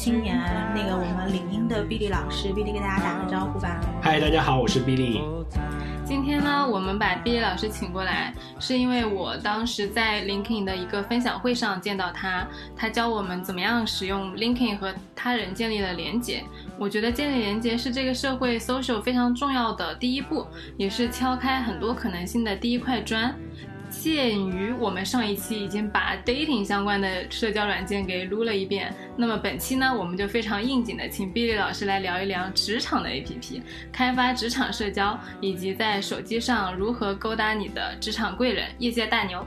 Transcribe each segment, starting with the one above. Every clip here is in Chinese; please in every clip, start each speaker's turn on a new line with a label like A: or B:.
A: 青年，那个我们领英的 Billy 老师，Billy 跟大家打个招呼吧。
B: 嗨，大家好，我是 Billy。
C: 今天呢，我们把 Billy 老师请过来，是因为我当时在 LinkedIn 的一个分享会上见到他，他教我们怎么样使用 LinkedIn 和他人建立了连接。我觉得建立连接是这个社会 social 非常重要的第一步，也是敲开很多可能性的第一块砖。鉴于我们上一期已经把 dating 相关的社交软件给撸了一遍，那么本期呢，我们就非常应景的请 Billy 老师来聊一聊职场的 APP，开发职场社交，以及在手机上如何勾搭你的职场贵人、业界大牛。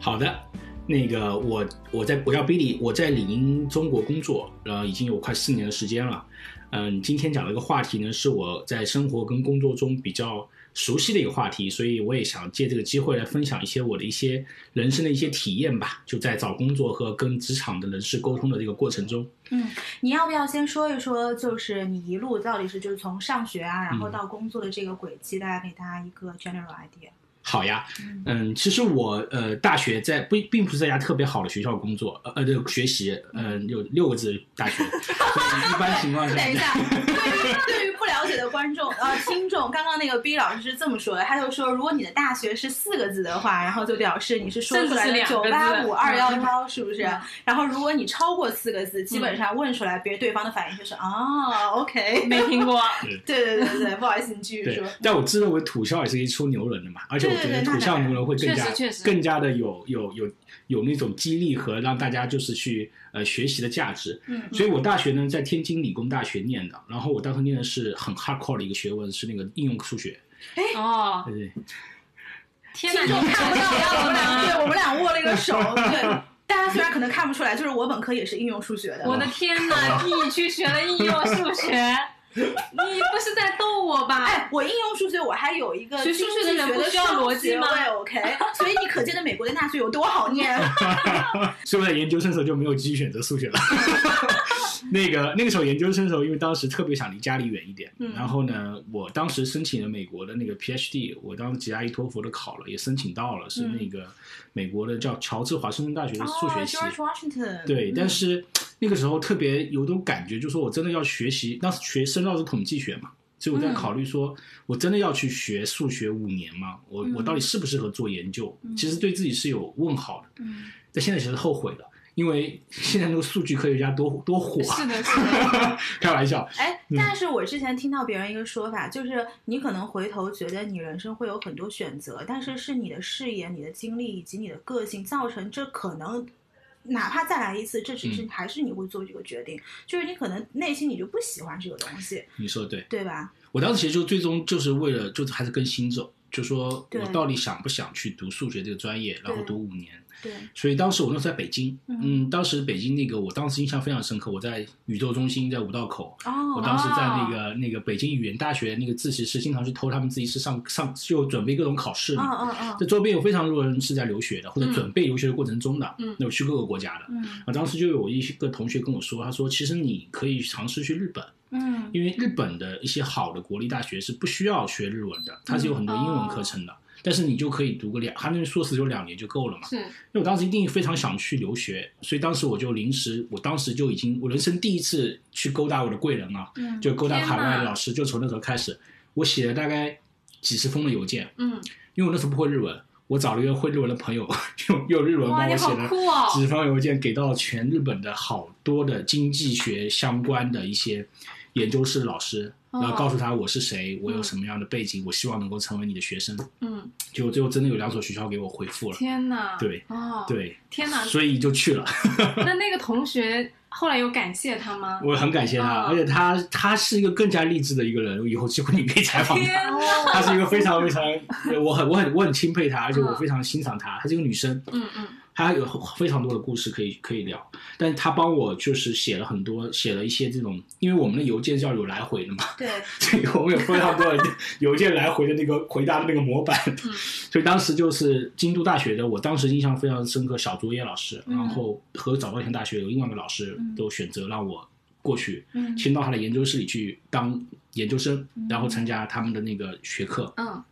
B: 好的，那个我我在我叫 Billy，我在领英中国工作，呃，已经有快四年的时间了。嗯，今天讲的一个话题呢，是我在生活跟工作中比较。熟悉的一个话题，所以我也想借这个机会来分享一些我的一些人生的一些体验吧。就在找工作和跟职场的人事沟通的这个过程中，
A: 嗯，你要不要先说一说，就是你一路到底是就是从上学啊，然后到工作的这个轨迹，大家给大家一个 general idea。
B: 好呀，嗯，其实我呃大学在不并不是在家特别好的学校工作，呃呃这个学习，嗯有六个字大学，一般情况下。
A: 等一下，的观众呃 听众，刚刚那个 B 老师是这么说的，他就说如果你的大学是四个字的话，然后就表示你是说出来的九八五二幺幺，是不是？然后如果你超过四个字，基本上问出来，别对方的反应就是哦，OK，
C: 没听过。
A: 对对对对，不好意思，你继续说。
B: 但我自认为土校也是一出牛人的嘛，而且。我觉得土象牛人会更加更加的有有有有那种激励和让大家就是去呃学习的价值。
A: 嗯，
B: 所以我大学呢在天津理工大学念的，然后我当时念的是很 hardcore 的一个学问，是那个应用数学。
A: 哎
C: 哦，
B: 对对。
C: 天哪，
A: 你看不到我们俩，对我们俩握了一个手。对，大家虽然可能看不出来，就是我本科也是应用数学的。
C: 我的天哪，你去学了应用数学。你不是在逗我吧？
A: 哎，我应用数学，我还有一个
C: 学数学的人不需要逻辑吗
A: ？OK，所以你可见的美国的大学有多好念。
B: 所以我在研究生时候就没有继续选择数学了。那个那个时候研究生的时候，因为当时特别想离家里远一点，然后呢，我当时申请了美国的那个 PhD，我当时吉拉伊托福都考了，也申请到了，是那个美国的叫乔治华盛顿大学的数学系。对，但是那个时候特别有种感觉，就是说我真的要学习，当时学深造是统计学嘛，所以我在考虑说，我真的要去学数学五年吗？我我到底适不适合做研究？其实对自己是有问号的。
A: 嗯，
B: 但现在其实后悔了。因为现在那个数据科学家多多火，
A: 是的，是的，
B: 开玩笑。
A: 哎，但是我之前听到别人一个说法，就是你可能回头觉得你人生会有很多选择，但是是你的视野、你的经历以及你的个性造成这可能，哪怕再来一次，这只是还是你会做这个决定，就是你可能内心你就不喜欢这个东西。
B: 你说的对，
A: 对吧？
B: 我当时其实就最终就是为了，就是还是跟心走，就说我到底想不想去读数学这个专业，然后读五年。
A: 对，
B: 所以当时我那时候在北京，嗯，当时北京那个，我当时印象非常深刻。我在宇宙中心，在五道口，
A: 哦，
B: 我当时在那个那个北京语言大学那个自习室，经常去偷他们自习室上上，就准备各种考试
A: 嘛。嗯嗯嗯。
B: 这周边有非常多人是在留学的，或者准备留学的过程中的，嗯，那我去各个国家的。
A: 嗯。
B: 啊，当时就有一个同学跟我说，他说，其实你可以尝试去日本，
A: 嗯，
B: 因为日本的一些好的国立大学是不需要学日文的，它是有很多英文课程的。但是你就可以读个两，他那硕士就两年就够了嘛。
C: 是，因
B: 为我当时一定非常想去留学，所以当时我就临时，我当时就已经，我人生第一次去勾搭我的贵人啊，就勾搭海外的老师，就从那时候开始，我写了大概几十封的邮件，
C: 嗯，
B: 因为我那时候不会日文，我找了一个会日文的朋友，用用日文帮我写了几十封邮件，给到全日本的好多的经济学相关的一些研究室老师。然后告诉他我是谁，我有什么样的背景，我希望能够成为你的学生。
C: 嗯，
B: 就最后真的有两所学校给我回复了。
C: 天哪！
B: 对，
C: 哦，
B: 对，
C: 天哪！
B: 所以就去了。
C: 那那个同学后来有感谢他吗？
B: 我很感谢他，而且他他是一个更加励志的一个人。以后机会你可以采访他。他是一个非常非常，我很我很我很钦佩他，而且我非常欣赏他。她是一个女生。
C: 嗯嗯。
B: 他有非常多的故事可以可以聊，但是他帮我就是写了很多，写了一些这种，因为我们的邮件是要有来回的嘛，
A: 对，
B: 所以我们有非常多的 邮件来回的那个回答的那个模板，所以当时就是京都大学的，我当时印象非常深刻，小竹叶老师，然后和早稻田大学有另外一个老师都选择让我过去，嗯，先到他的研究室里去当研究生，然后参加他们的那个学课，
C: 嗯。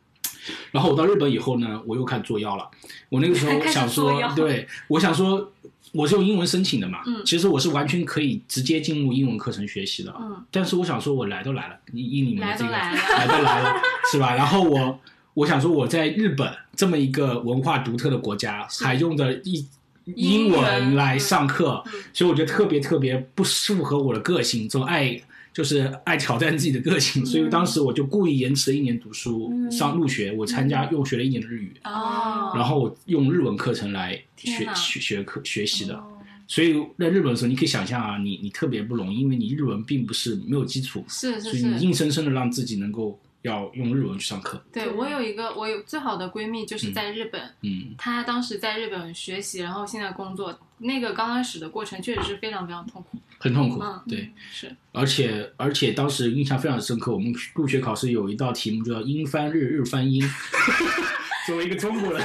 B: 然后我到日本以后呢，我又开始做药了。我那个时候 想说，对，我想说我是用英文申请的嘛，
C: 嗯
B: 其实我是完全可以直接进入英文课程学习的。
C: 嗯，
B: 但是我想说，我来都来了，以以你们的这个
C: 来都来了
B: 是吧？然后我我想说，我在日本这么一个文化独特的国家，
C: 是
B: 还用的一
C: 英
B: 英文
C: 文
B: 来上课，
C: 嗯
B: 所以我觉得特别特别不适合我的个性，这种爱就是爱挑战自己的个性，所以当时我就故意延迟了一年读书，
A: 嗯。
B: 上入学，我参加又学了一年的日语，
C: 哦，
B: 然后我用日文课程来学学学课学习的。
A: 哦。
B: 所以在日本的时候，你可以想象啊，你你特别不容易，因为你日文并不是没有基础，
C: 是是是，
B: 所以你硬生生的让自己能够要用日文去上课。
C: 对我有一个我有最好的闺蜜就是在日本，
B: 嗯，
C: 她当时在日本学习，然后现在工作，那个刚开始的过程确实是非常非常痛苦。
B: 很痛苦。
C: 嗯，
B: 对，
C: 是
B: 而且而且当时印象非常深刻，我们入学考试有一道题目叫英翻日，日翻英。作为一个中国人，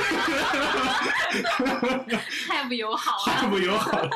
C: 太不友好了太。
B: 不友好了。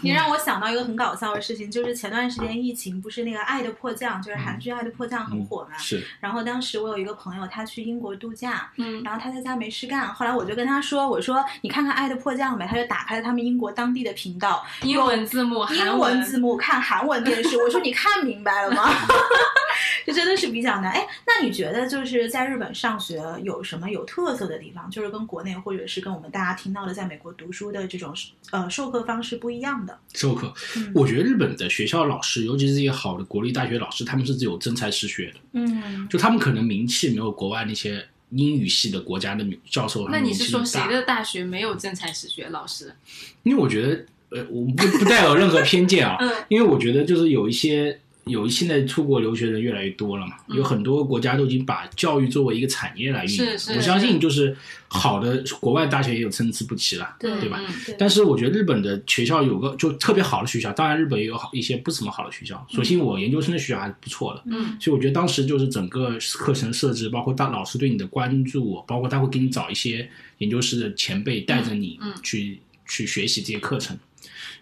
A: 你让我想到一个很搞笑的事情，就是前段时间疫情不是那个《爱的迫降》，就是韩剧《爱的迫降》很火嘛。
B: 是，
A: 然后当时我有一个朋友，他去英国度假，
C: 嗯，
A: 然后他在家没事干，后来我就跟他说：“我说你看看《爱的迫降》呗。”他就打开了他们英国当地的频道，
C: 英文字幕，
A: 英
C: 韩
A: 文字幕看韩文电视。我说你看明白了吗？这真的是比较难。哎，那你觉得就是在日本上学有什么有特色的地方？就是跟国内或者是跟我们大家听到的在美国读书的这种呃授课方式不一样的？
B: 授课
A: 嗯。
B: 我觉得日本的学校老师，尤其是一些好的国立大学老师，他们是有真才实学的，
A: 嗯
B: 就他们可能名气没有国外那些英语系的国家的教授。
C: 那你是说谁的大学没有真才实学老师？
B: 因为我觉得，呃，我不不带有任何偏见啊，
C: 嗯
B: 因为我觉得就是有一些有现在出国留学的人越来越多了嘛，
C: 嗯
B: 有很多国家都已经把教育作为一个产业来运营。
C: 是是
B: 我相信就是好的国外大学也有参差不齐了，
A: 对
B: 对吧？但是我觉得日本的学校有个就特别好的学校，当然日本也有好一些不怎么好的学校。首先，我研究生的学校还是不错的，
C: 嗯
B: 所以我觉得当时就是整个课程设置，包括大老师对你的关注，包括他会给你找一些研究室的前辈带着你去、去学习这些课程。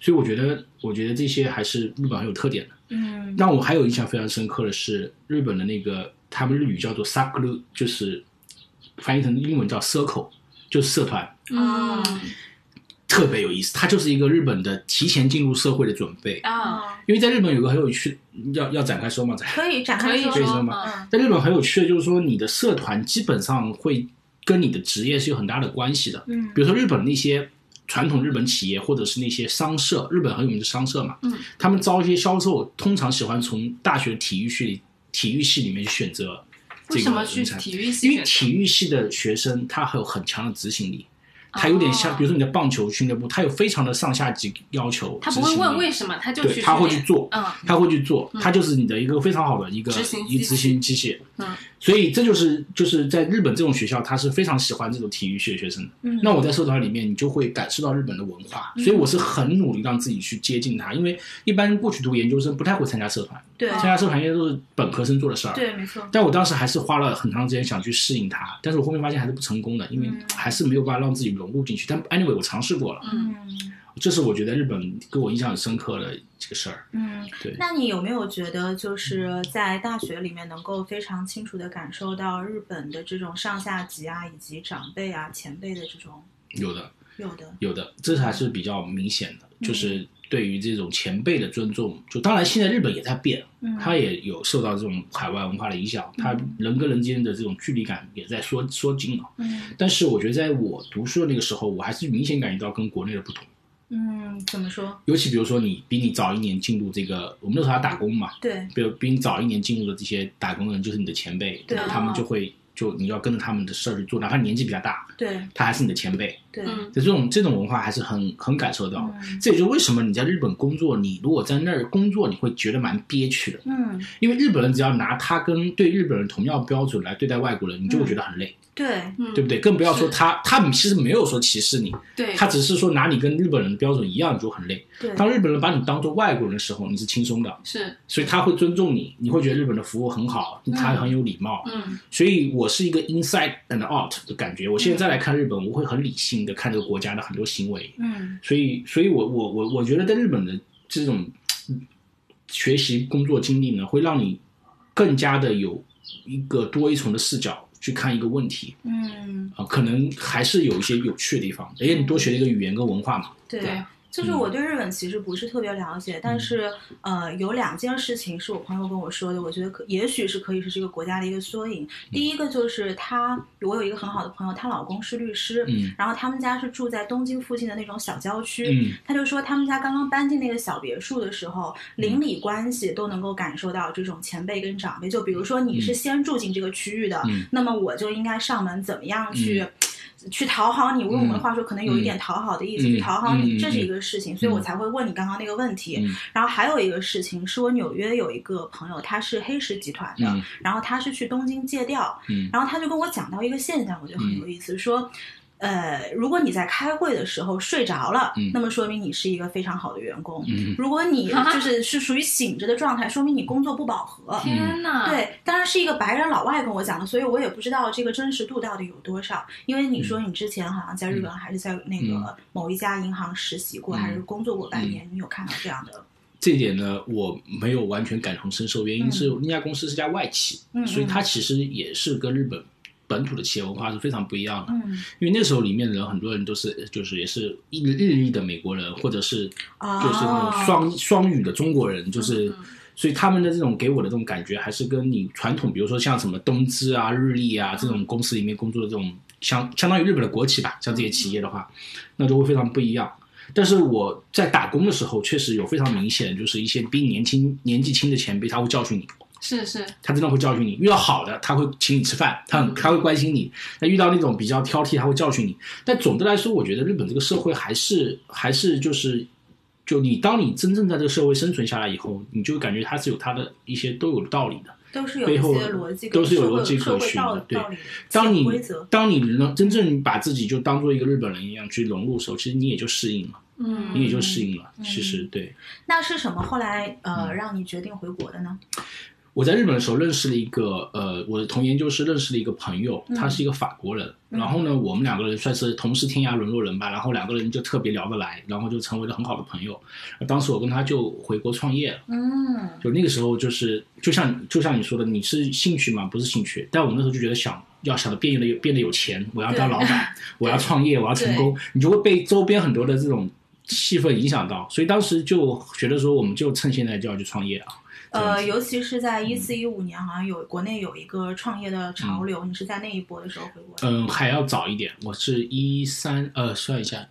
B: 所以我觉得，我觉得这些还是日本很有特点的。
A: 嗯
B: 让我还有印象非常深刻的是，日本的那个他们日语叫做 sakuru，就是翻译成英文叫 circle，就是社团。
C: 嗯
B: 特别有意思，它就是一个日本的提前进入社会的准备。
C: 啊，
B: 因为在日本有个很有趣，要要展开说吗？展
A: 可以展
C: 可以
A: 开说
B: 可以说
C: 说
B: 吗
A: 嗯
B: 在日本很有趣的就是说，你的社团基本上会跟你的职业是有很大的关系的。
A: 嗯
B: 比如说日本那些传统日本企业或者是那些商社，日本很有名的商社嘛，
C: 嗯，
B: 他们招一些销售，通常喜欢从大学体育系体育系里面去选择这个
C: 为什么去体育系
B: 因为？体育系的学生他还有很强的执行力。他有点像，
C: 哦
B: 比如说你的棒球俱乐部，他有非常的上下级要求。
C: 他不会问为
B: 什
C: 什么，他就去
B: 对他会去做
C: 嗯
B: 他会去做，
C: 嗯
B: 他就是你的一个非常好的一个一个执行机械。
C: 嗯，
B: 所以这就是就是在日本这种学校，他是非常喜欢这种体育系的学生的。
A: 嗯
B: 那我在社团里面，你就会感受到日本的文化，
C: 嗯
B: 所以我是很努力让自己去接近他，因为一般过去读研究生不太会参加社团，
A: 对
B: 参加社团应该都是本科生做的事儿。
A: 对没错
B: 但我当时还是花了很长时间想去适应它，但是我后面发现还是不成功的，因为
A: 嗯
B: 还是没有办法让自己融入进去。但 anyway，我尝试过了，
C: 嗯
A: 嗯
B: 这是我觉得日本给我印象很深刻的这个事儿。
A: 嗯
B: 对，
A: 那你有没有觉得，就是在大学里面能够非常清楚的感受到日本的这种上下级啊，以及长辈啊、前辈的这种
B: 有的，
A: 有的？
B: 有的，这还是比较明显的，
A: 嗯
B: 就是对于这种前辈的尊重。就当然，现在日本也在变，
A: 嗯，
B: 它也有受到这种海外文化的影响，它人跟人之间的这种距离感也在缩缩近了。
A: 嗯
B: 但是我觉得，在我读书的那个时候，我还是明显感觉到跟国内的不同。
A: 嗯，怎么说？
B: 尤其比如说，你比你早一年进入这个，我们那时候还打工嘛，
A: 对，
B: 比如比你早一年进入的这些打工人，就是你的前辈，
A: 对
B: 他们就会就你要跟着他们的事儿去做，哪怕年纪比较大，
A: 对
B: 他还是你的前辈。
A: 对，
C: 就
B: 这种这种文化还是很很感受到的。
A: 嗯。
B: 这也就是为什么你在日本工作，你如果在那儿工作，你会觉得蛮憋屈的，
A: 嗯，
B: 因为日本人只要拿他跟对日本人同样标准来对待外国人，你就会觉得很累，
A: 对，
C: 嗯，
B: 对不对？更不要说他，他们其实没有说歧视你，
C: 对，
B: 他只是说拿你跟日本人的标准一样，你就很累。
A: 对，
B: 当日本人把你当做外国人的时候，你是轻松的，
C: 是。
B: 所以他会尊重你，你会觉得日本的服务很好，他很有礼貌。
C: 嗯。
B: 所以我是一个 inside and out 的感觉。我现在再来看日本，我会很理性的看这个国家的很多行为。
A: 嗯
B: 所以，所以我我我我觉得在日本的这种嗯学习工作经历呢，会让你更加的有一个多一重的视角去看一个问题
A: 嗯，
B: 啊，可能还是有一些有趣的地方，而且你多学了一个语言跟文化嘛。
A: 对。
C: 对
A: 就是我对日本其实不是特别了解，但
B: 嗯
A: 是呃，有两件事情是我朋友跟我说的，我觉得可也许是可以是这个国家的一个缩影。第一个就是她，我有一个很好的朋友，她老公是律师，
B: 嗯
A: 然后他们家是住在东京附近的那种小郊区，
B: 嗯
A: 他就说他们家刚刚搬进那个小别墅的时候，邻里关系都能够感受到这种前辈跟长辈。就比如说你是先住进这个区域的，
B: 嗯
A: 那么我就应该上门怎么样去。去讨好你，用我们的话说，可能有一点讨好的意思，
B: 嗯
A: 去讨好你，
B: 嗯
A: 这是一个事情，所以我才会问你刚刚那个问题。
B: 嗯
A: 然后还有一个事情，是我纽约有一个朋友，他是黑石集团的，
B: 嗯
A: 然后他是去东京借调，
B: 嗯
A: 然后他就跟我讲到一个现象，我觉得很有意思，说。呃，如果你在开会的时候睡着了，
B: 嗯
A: 那么说明你是一个非常好的员工。
B: 嗯
A: 如果你 就是是属于醒着的状态，说明你工作不饱和。
C: 天呐，，
A: 对，当然是一个白人老外跟我讲的，所以我也不知道这个真实度到底有多少。因为你说你之前好像在日本还是在那个某一家银行实习过，
B: 嗯
A: 还是工作过半年，你有看到这样的？
B: 这一点呢，我没有完全感同身受，原因是那家公司是家外企，
A: 嗯
B: 所以它其实也是跟日本本土的企业文化是非常不一样的。
A: 嗯，
B: 因为那时候里面的人很多人都是就是也是日日裔的美国人，或者是
A: 哦
B: 就是那种双、双语的中国人，就是。
C: 嗯
B: 所以他们的这种给我的这种感觉，还是跟你传统，比如说像什么东芝啊、日立啊这种公司里面工作的这种相相当于日本的国企吧，像这些企业的话，那就会非常不一样。但是我在打工的时候，确实有非常明显，就是一些比你年轻、年纪轻的前辈，他会教训你，
C: 是是，
B: 他真的会教训你。遇到好的，他会请你吃饭，他很他会关心你；那遇到那种比较挑剔，他会教训你。但总的来说，我觉得日本这个社会还是还是就是，就你当你真正在这个社会生存下来以后，你就感觉它是有它的一些都有道理的。
A: 都是有一
B: 背后
A: 些逻辑，
B: 都是有逻辑可循的对当你。当你能真正把自己就当做一个日本人一样去融入的时候，其实你也就适应了，
C: 嗯，
B: 你也就适应了。
A: 嗯
B: 其实对。
A: 那是什么后来呃
B: 嗯
A: 让你决定回国的呢？
B: 我在日本的时候认识了一个呃，我的同研究室认识了一个朋友，
A: 嗯
B: 他是一个法国人。然后呢，我们两个人算是同是天涯沦落人吧。然后两个人就特别聊得来，然后就成为了很好的朋友。当时我跟他就回国创业了。
A: 嗯
B: 就那个时候，就是就像就像你说的，你是兴趣吗？不是兴趣。但我那时候就觉得想要想的变得有变得有钱，我要当老板，我要创业，我要成功，你就会被周边很多的这种气氛影响到。所以当时就觉得说，我们就趁现在就要去创业啊。
A: 呃，尤其是在一四一五年，好像有国内有一个创业的潮流，你是在那一波的时候回国的。
B: 嗯，还要早一点，我是一三呃，算一下，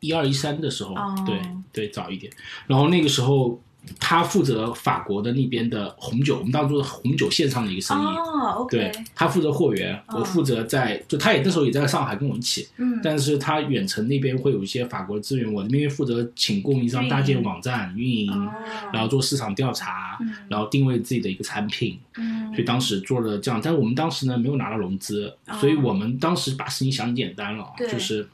B: 一二一三的时候，
A: 哦
B: 对对，早一点。然后那个时候，他负责法国的那边的红酒，我们当时做红酒线上的一个生意。
A: 哦
B: 对他负责货源，
A: 哦
B: 我负责在，就他也那时候也在上海跟我一起，
A: 嗯，
B: 但是他远程那边会有一些法国资源，我那边负责请供应商搭建网站、运营，
A: 哦，
B: 然后做市场调查，
A: 嗯。
B: 然后定位自己的一个产品，
A: 嗯，
B: 所以当时做了这样，但是我们当时呢没有拿到融资，
A: 哦。
B: 所以我们当时把事情想简单了，
A: 对。
B: 就是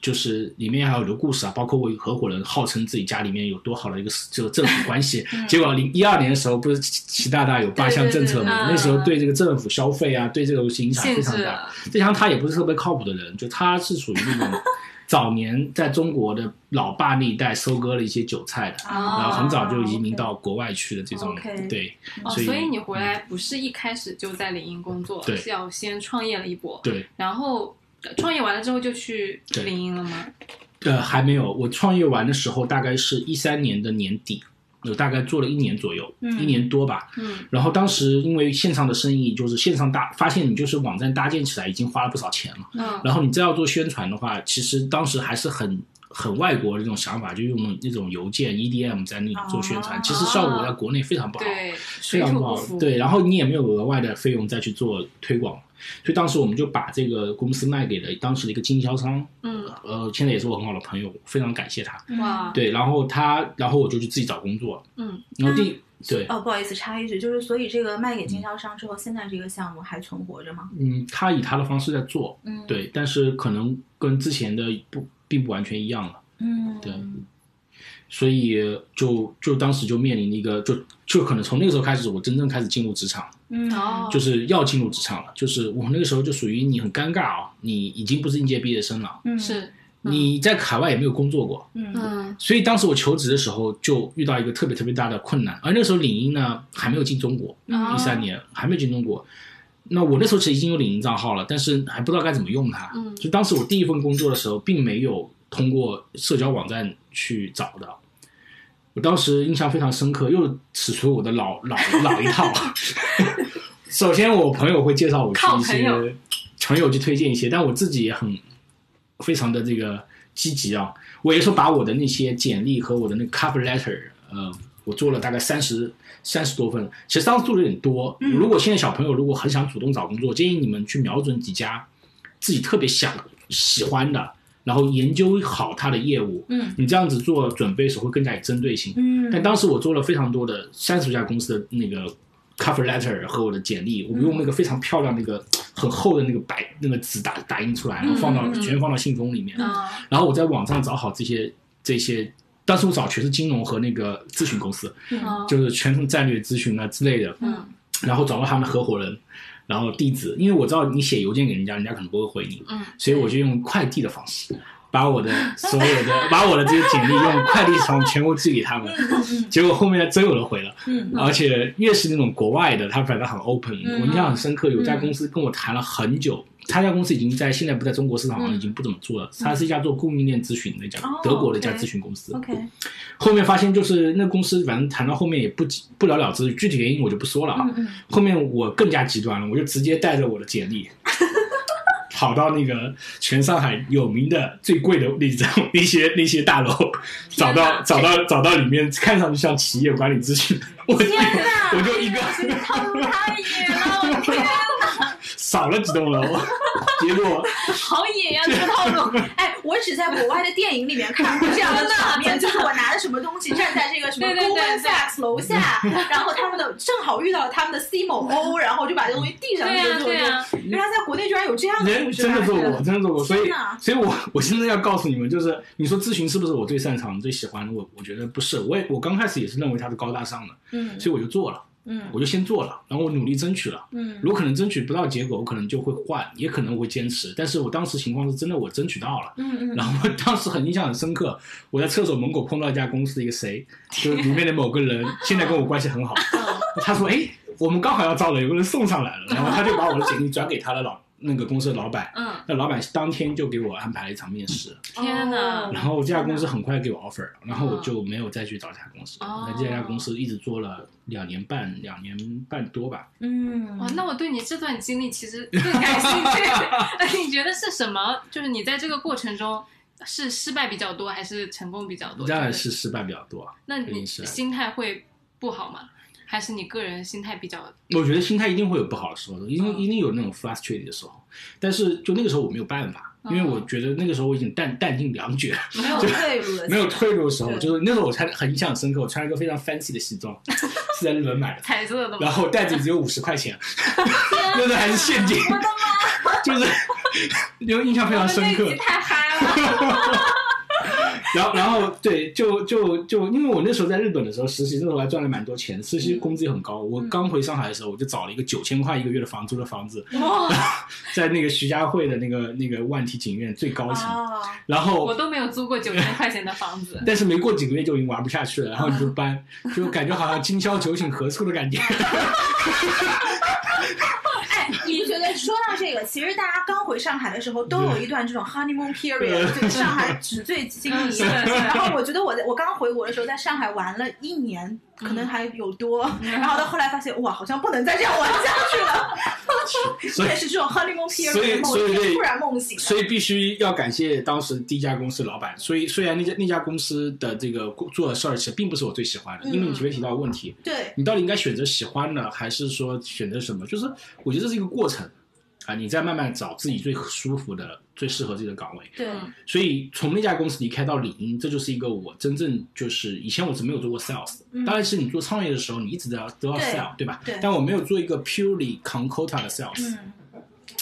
B: 就是里面还有很多故事啊，包括我有合伙人号称自己家里面有多好的一个这个政府关系，结果零一二年的时候不是习习大大有八项政策嘛，
C: 嗯对对对
B: 那时候对这个政府消费啊，对这个东西影响非常大。再加上他也不是特别靠谱的人，就他是属于那种 早年在中国的老爸那一代收割了一些韭菜的，
A: 哦
B: 然后很早就移民到国外去的这种
A: OK
B: 对，
C: 哦，
B: 所以
C: 你回来不是一开始就在领英工作，
B: 对。
C: 是要先创业了一波，
B: 对。
C: 然后呃创业完了之后就去
B: 对
C: 领英了吗？
B: 呃，还没有。我创业完的时候，大概是一三年的年底，我大概做了一年左右，
A: 嗯
B: 一年多吧。
C: 嗯
B: 然后当时因为线上的生意，就是线上搭，发现你就是网站搭建起来已经花了不少钱了。
C: 嗯
B: 然后你再要做宣传的话，其实当时还是很很外国的这种想法，就用那种邮件 EDM 在那里做宣传，
A: 哦
B: 其实效果在国内非常不好。
C: 对，
B: 非常不好对，然后你也没有额外的费用再去做推广，所以当时我们就把这个公司卖给了当时的一个经销商，
C: 嗯
B: 呃，现在也是我很好的朋友，非常感谢他。
C: 哇，
B: 对，然后他，然后我就去自己找工作，
C: 嗯，
B: 然后第对，
A: 哦，不好意思，插一句，就是所以这个卖给经销商之后，现在这个项目还存活着吗？
B: 嗯，他以他的方式在做，
A: 嗯，，
B: 对，但是可能跟之前的不并不完全一样了，
A: 嗯，
B: 对所以就就当时就面临一个，就就可能从那个时候开始，我真正开始进入职场，
A: 嗯，
C: 哦，
B: 就是要进入职场了，就是我那个时候就属于你很尴尬啊、你已经不是应届毕业生了，
A: 嗯，
C: 是，嗯。
B: 你在海外也没有工作过，
A: 嗯
C: 嗯。
B: 所以当时我求职的时候就遇到一个特别特别大的困难，而那时候领英呢还没有进中国，
C: 哦
B: 一三年还没有进中国，那我那时候其实已经有领英账号了，但是还不知道该怎么用它。
C: 嗯。
B: 就当时我第一份工作的时候，并没有通过社交网站去找的。我当时印象非常深刻，又使出我的老老老一套。首先，我朋友会介绍我去一些
C: 朋友
B: 去推荐一些，但我自己也很非常的这个积极啊。我也说把我的那些简历和我的那个 cover letter，呃，我做了大概三十三十多份，其实当时做的有点多。
A: 嗯
B: 如果现在小朋友如果很想主动找工作，建议你们去瞄准几家自己特别想喜欢的，然后研究好它的业务。
A: 嗯
B: 你这样子做准备的时候会更加有针对性。
A: 嗯
B: 但当时我做了非常多的三十家公司的那个 cover letter 和我的简历，我用那个非常漂亮那个很厚的那个白那个纸打打印出来，然后放到、
C: 嗯嗯嗯
B: 全放到信封里面，
C: 啊，
B: 然后我在网上找好这些这些。当时我找全是金融和那个咨询公司，
A: 嗯
B: 就是全程战略咨询啊之类的，
C: 嗯
B: 然后找到他们的合伙人，然后地址，因为我知道你写邮件给人家，人家可能不会回你，
C: 嗯，
B: 所以我就用快递的方式，把我的所有的把我的这些简历用快递从全国寄给他们，结果后面真有人回了，
A: 嗯
B: 而且越是那种国外的，他反正很 open，、
A: 嗯
B: 我印象很深刻，有家公司跟我谈了很久。他家公司已经在现在不在中国市场已经不怎么做了。他是一家做供应链咨询的一家、
A: 哦
B: 德国的一家咨询公司。
A: OK，
B: 后面发现就是那公司，反正谈到后面也不不了了之，具体原因我就不说了啊。后面我更加极端了，我就直接带着我的简历，跑到那个全上海有名的最贵的那种那些那些大楼，找到找到找到里面看上去像企业管理咨询，我就
A: 天哪
B: 我就一个
C: 这个套路太野了，我的天哪，
B: 少了几栋楼，结果
C: 好野呀，这个套路。
A: 哎，我只在国外的电影里面看过这样的场面，就是我拿着什么东西站在这个什么 Goldman Sachs 楼下，然后他们的正好遇到他们的 C 某 O，然后就把这东西递上去
C: 对啊
A: 就就
C: 对啊
A: 原来在国内居然有这样的
B: 人
A: 故事
B: 真的做过，真的做过，所以所以我我现在要告诉你们，就是你说咨询是不是我最擅长、最喜欢的？我我觉得不是，我也我刚开始也是认为它是高大上的，
A: 嗯。
B: 所以我就做了，
A: 嗯
B: 我就先做了，然后我努力争取了。
A: 嗯
B: 如果可能争取不到结果，我可能就会换，也可能我会坚持。但是我当时情况是真的，我争取到了。
A: 嗯嗯，
B: 然后我当时很印象很深刻，我在厕所门口碰到一家公司的一个谁，就是里面的某个人，现在跟我关系很好。他说：“哎，我们刚好要招人，有个人送上来了。”然后他就把我的简历转给他的老那个公司的老板，
C: 嗯，
B: 那老板当天就给我安排了一场面试，
C: 天哪
A: 哦
B: 然后这家公司很快给我 offer，然后我就没有再去找这家公司。
C: 哦
B: 那这家公司一直做了两年半，两年半多吧。
A: 嗯
C: 哇，那我对你这段经历其实更感兴趣。哎你觉得是什么？就是你在这个过程中是失败比较多，还是成功比较多？
B: 当然
C: 是
B: 失败比较多。
C: 那你心态会不好吗？还是你个人心态比较？
B: 我觉得心态一定会有不好的时候，一定
C: 嗯
B: 一定有那种 frustrated 的时候，但是就那个时候我没有办法，因为
C: 嗯
B: 我觉得那个时候我已经弹弹尽粮绝，
A: 没有退路的，
B: 没有退路的时候，就是那时候我穿很印象深刻，我穿了一个非常 fancy 的西装，是在日本买的，
C: 彩色的？
B: 然后袋子里只有五十块钱，那时候还是现金，
A: 我的妈！
B: 就是 因为印象非常深刻。
C: 太嗨了。
B: 然后，然后对，就就就，因为我那时候在日本的时候实习，那时候还赚了蛮多钱，实习工资也很高。我刚回上海的时候，我就找了一个九千块一个月的房租的房子，
C: 哇，
B: 在那个徐家汇的那个那个万体景苑最高层，
A: 哦，
B: 然后
C: 我都没有租过九千块钱的房子。
B: 但是没过几个月就已经玩不下去了，然后你就搬，就感觉好像今宵酒醒何处的感觉。
A: 说到这个，其实大家刚回上海的时候都有一段这种 honeymoon period，
B: 对
A: 对上海纸醉金迷。然后我觉得我在我刚回国的时候，在上海玩了一年，可能还有多。然后到后来发现，哇，好像不能再这样玩下去了。也 是这种 honeymoon period，某
B: 所以对
A: 一天突然梦醒。
B: 所以必须要感谢当时第一家公司老板。所以虽然那家那家公司的这个做的事儿其实并不是我最喜欢的，因为你前面提到的问题，
A: 对，
B: 你到底应该选择喜欢呢，还是说选择什么？就是我觉得这是一个过程啊，你再慢慢找自己最舒服的、最适合自己的岗位。
A: 对，
C: 嗯
B: 所以从那家公司离开到领英，这就是一个我真正就是以前我是没有做过 sales 的。
A: 嗯
B: 当然是你做创业的时候，你一直都要都要 sell，对吧？
A: 对
B: 但我没有做一个 purely con quota 的 sales。
A: 嗯。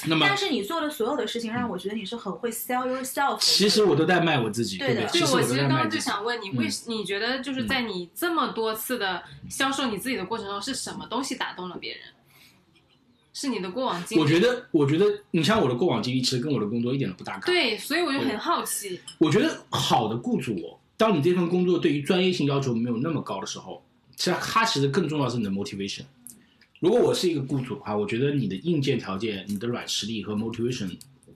B: 那么
A: 但是你做的所有的事情，让我觉得你是很会 sell yourself。
B: 其实我都在卖我自己，
A: 对的
B: 不对？
C: 对，
B: 其实
C: 我其实刚刚。就想问你，为你觉得就是在你这么多次的销售你自己的过程中，是什么东西打动了别人？是你的过往经历？
B: 我觉得，我觉得你像我的过往经历，其实跟我的工作一点都不搭嘎。
C: 对，所以我就很好奇。
B: 我觉得好的雇主哦，当你这份工作对于专业性要求没有那么高的时候，其实它其实更重要的是你的 motivation。如果我是一个雇主的话，我觉得你的硬件条件、你的软实力和 motivation，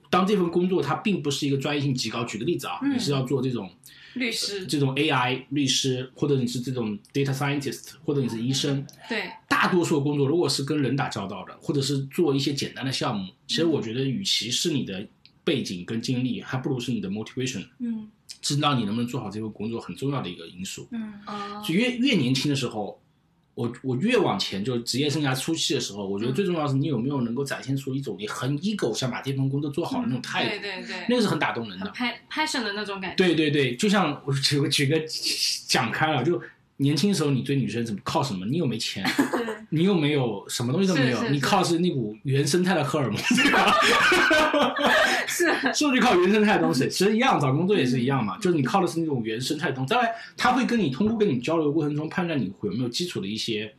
B: 当这份工作它并不是一个专业性极高。举个例子啊，
A: 嗯
B: 你是要做这种
C: 律师，
B: 这种 AI 律师，或者你是这种 data scientist，或者你是医生，
C: 对，
B: 大多数工作如果是跟人打交道的，或者是做一些简单的项目，其实我觉得与其是你的背景跟经历，还不如是你的 motivation，
A: 嗯。
B: 知道你能不能做好这份工作很重要的一个因素。
A: 嗯。
C: 哦，
B: 就越越年轻的时候，我我越往前，就是职业生涯初期的时候，我觉得最重要的是你有没有能够展现出一种你很 ego 想把这份工作做好的那种态度，
C: 对对对，
B: 那个是很打动人的。
C: pa- passion 的那种感觉。
B: 对对对，就像我举个举个 讲开了，就年轻时候你追女生怎么靠什么？你又没钱，你又没有什么东西都没有，你靠的是那股原生态的荷尔蒙，对吧？
C: 是，
B: 是不是靠原生态的东西？其实一样，找工作也是一样嘛，就是你靠的是那种原生态的东西。当然，他会跟你通过跟你交流的过程中判断你有没有基础的一些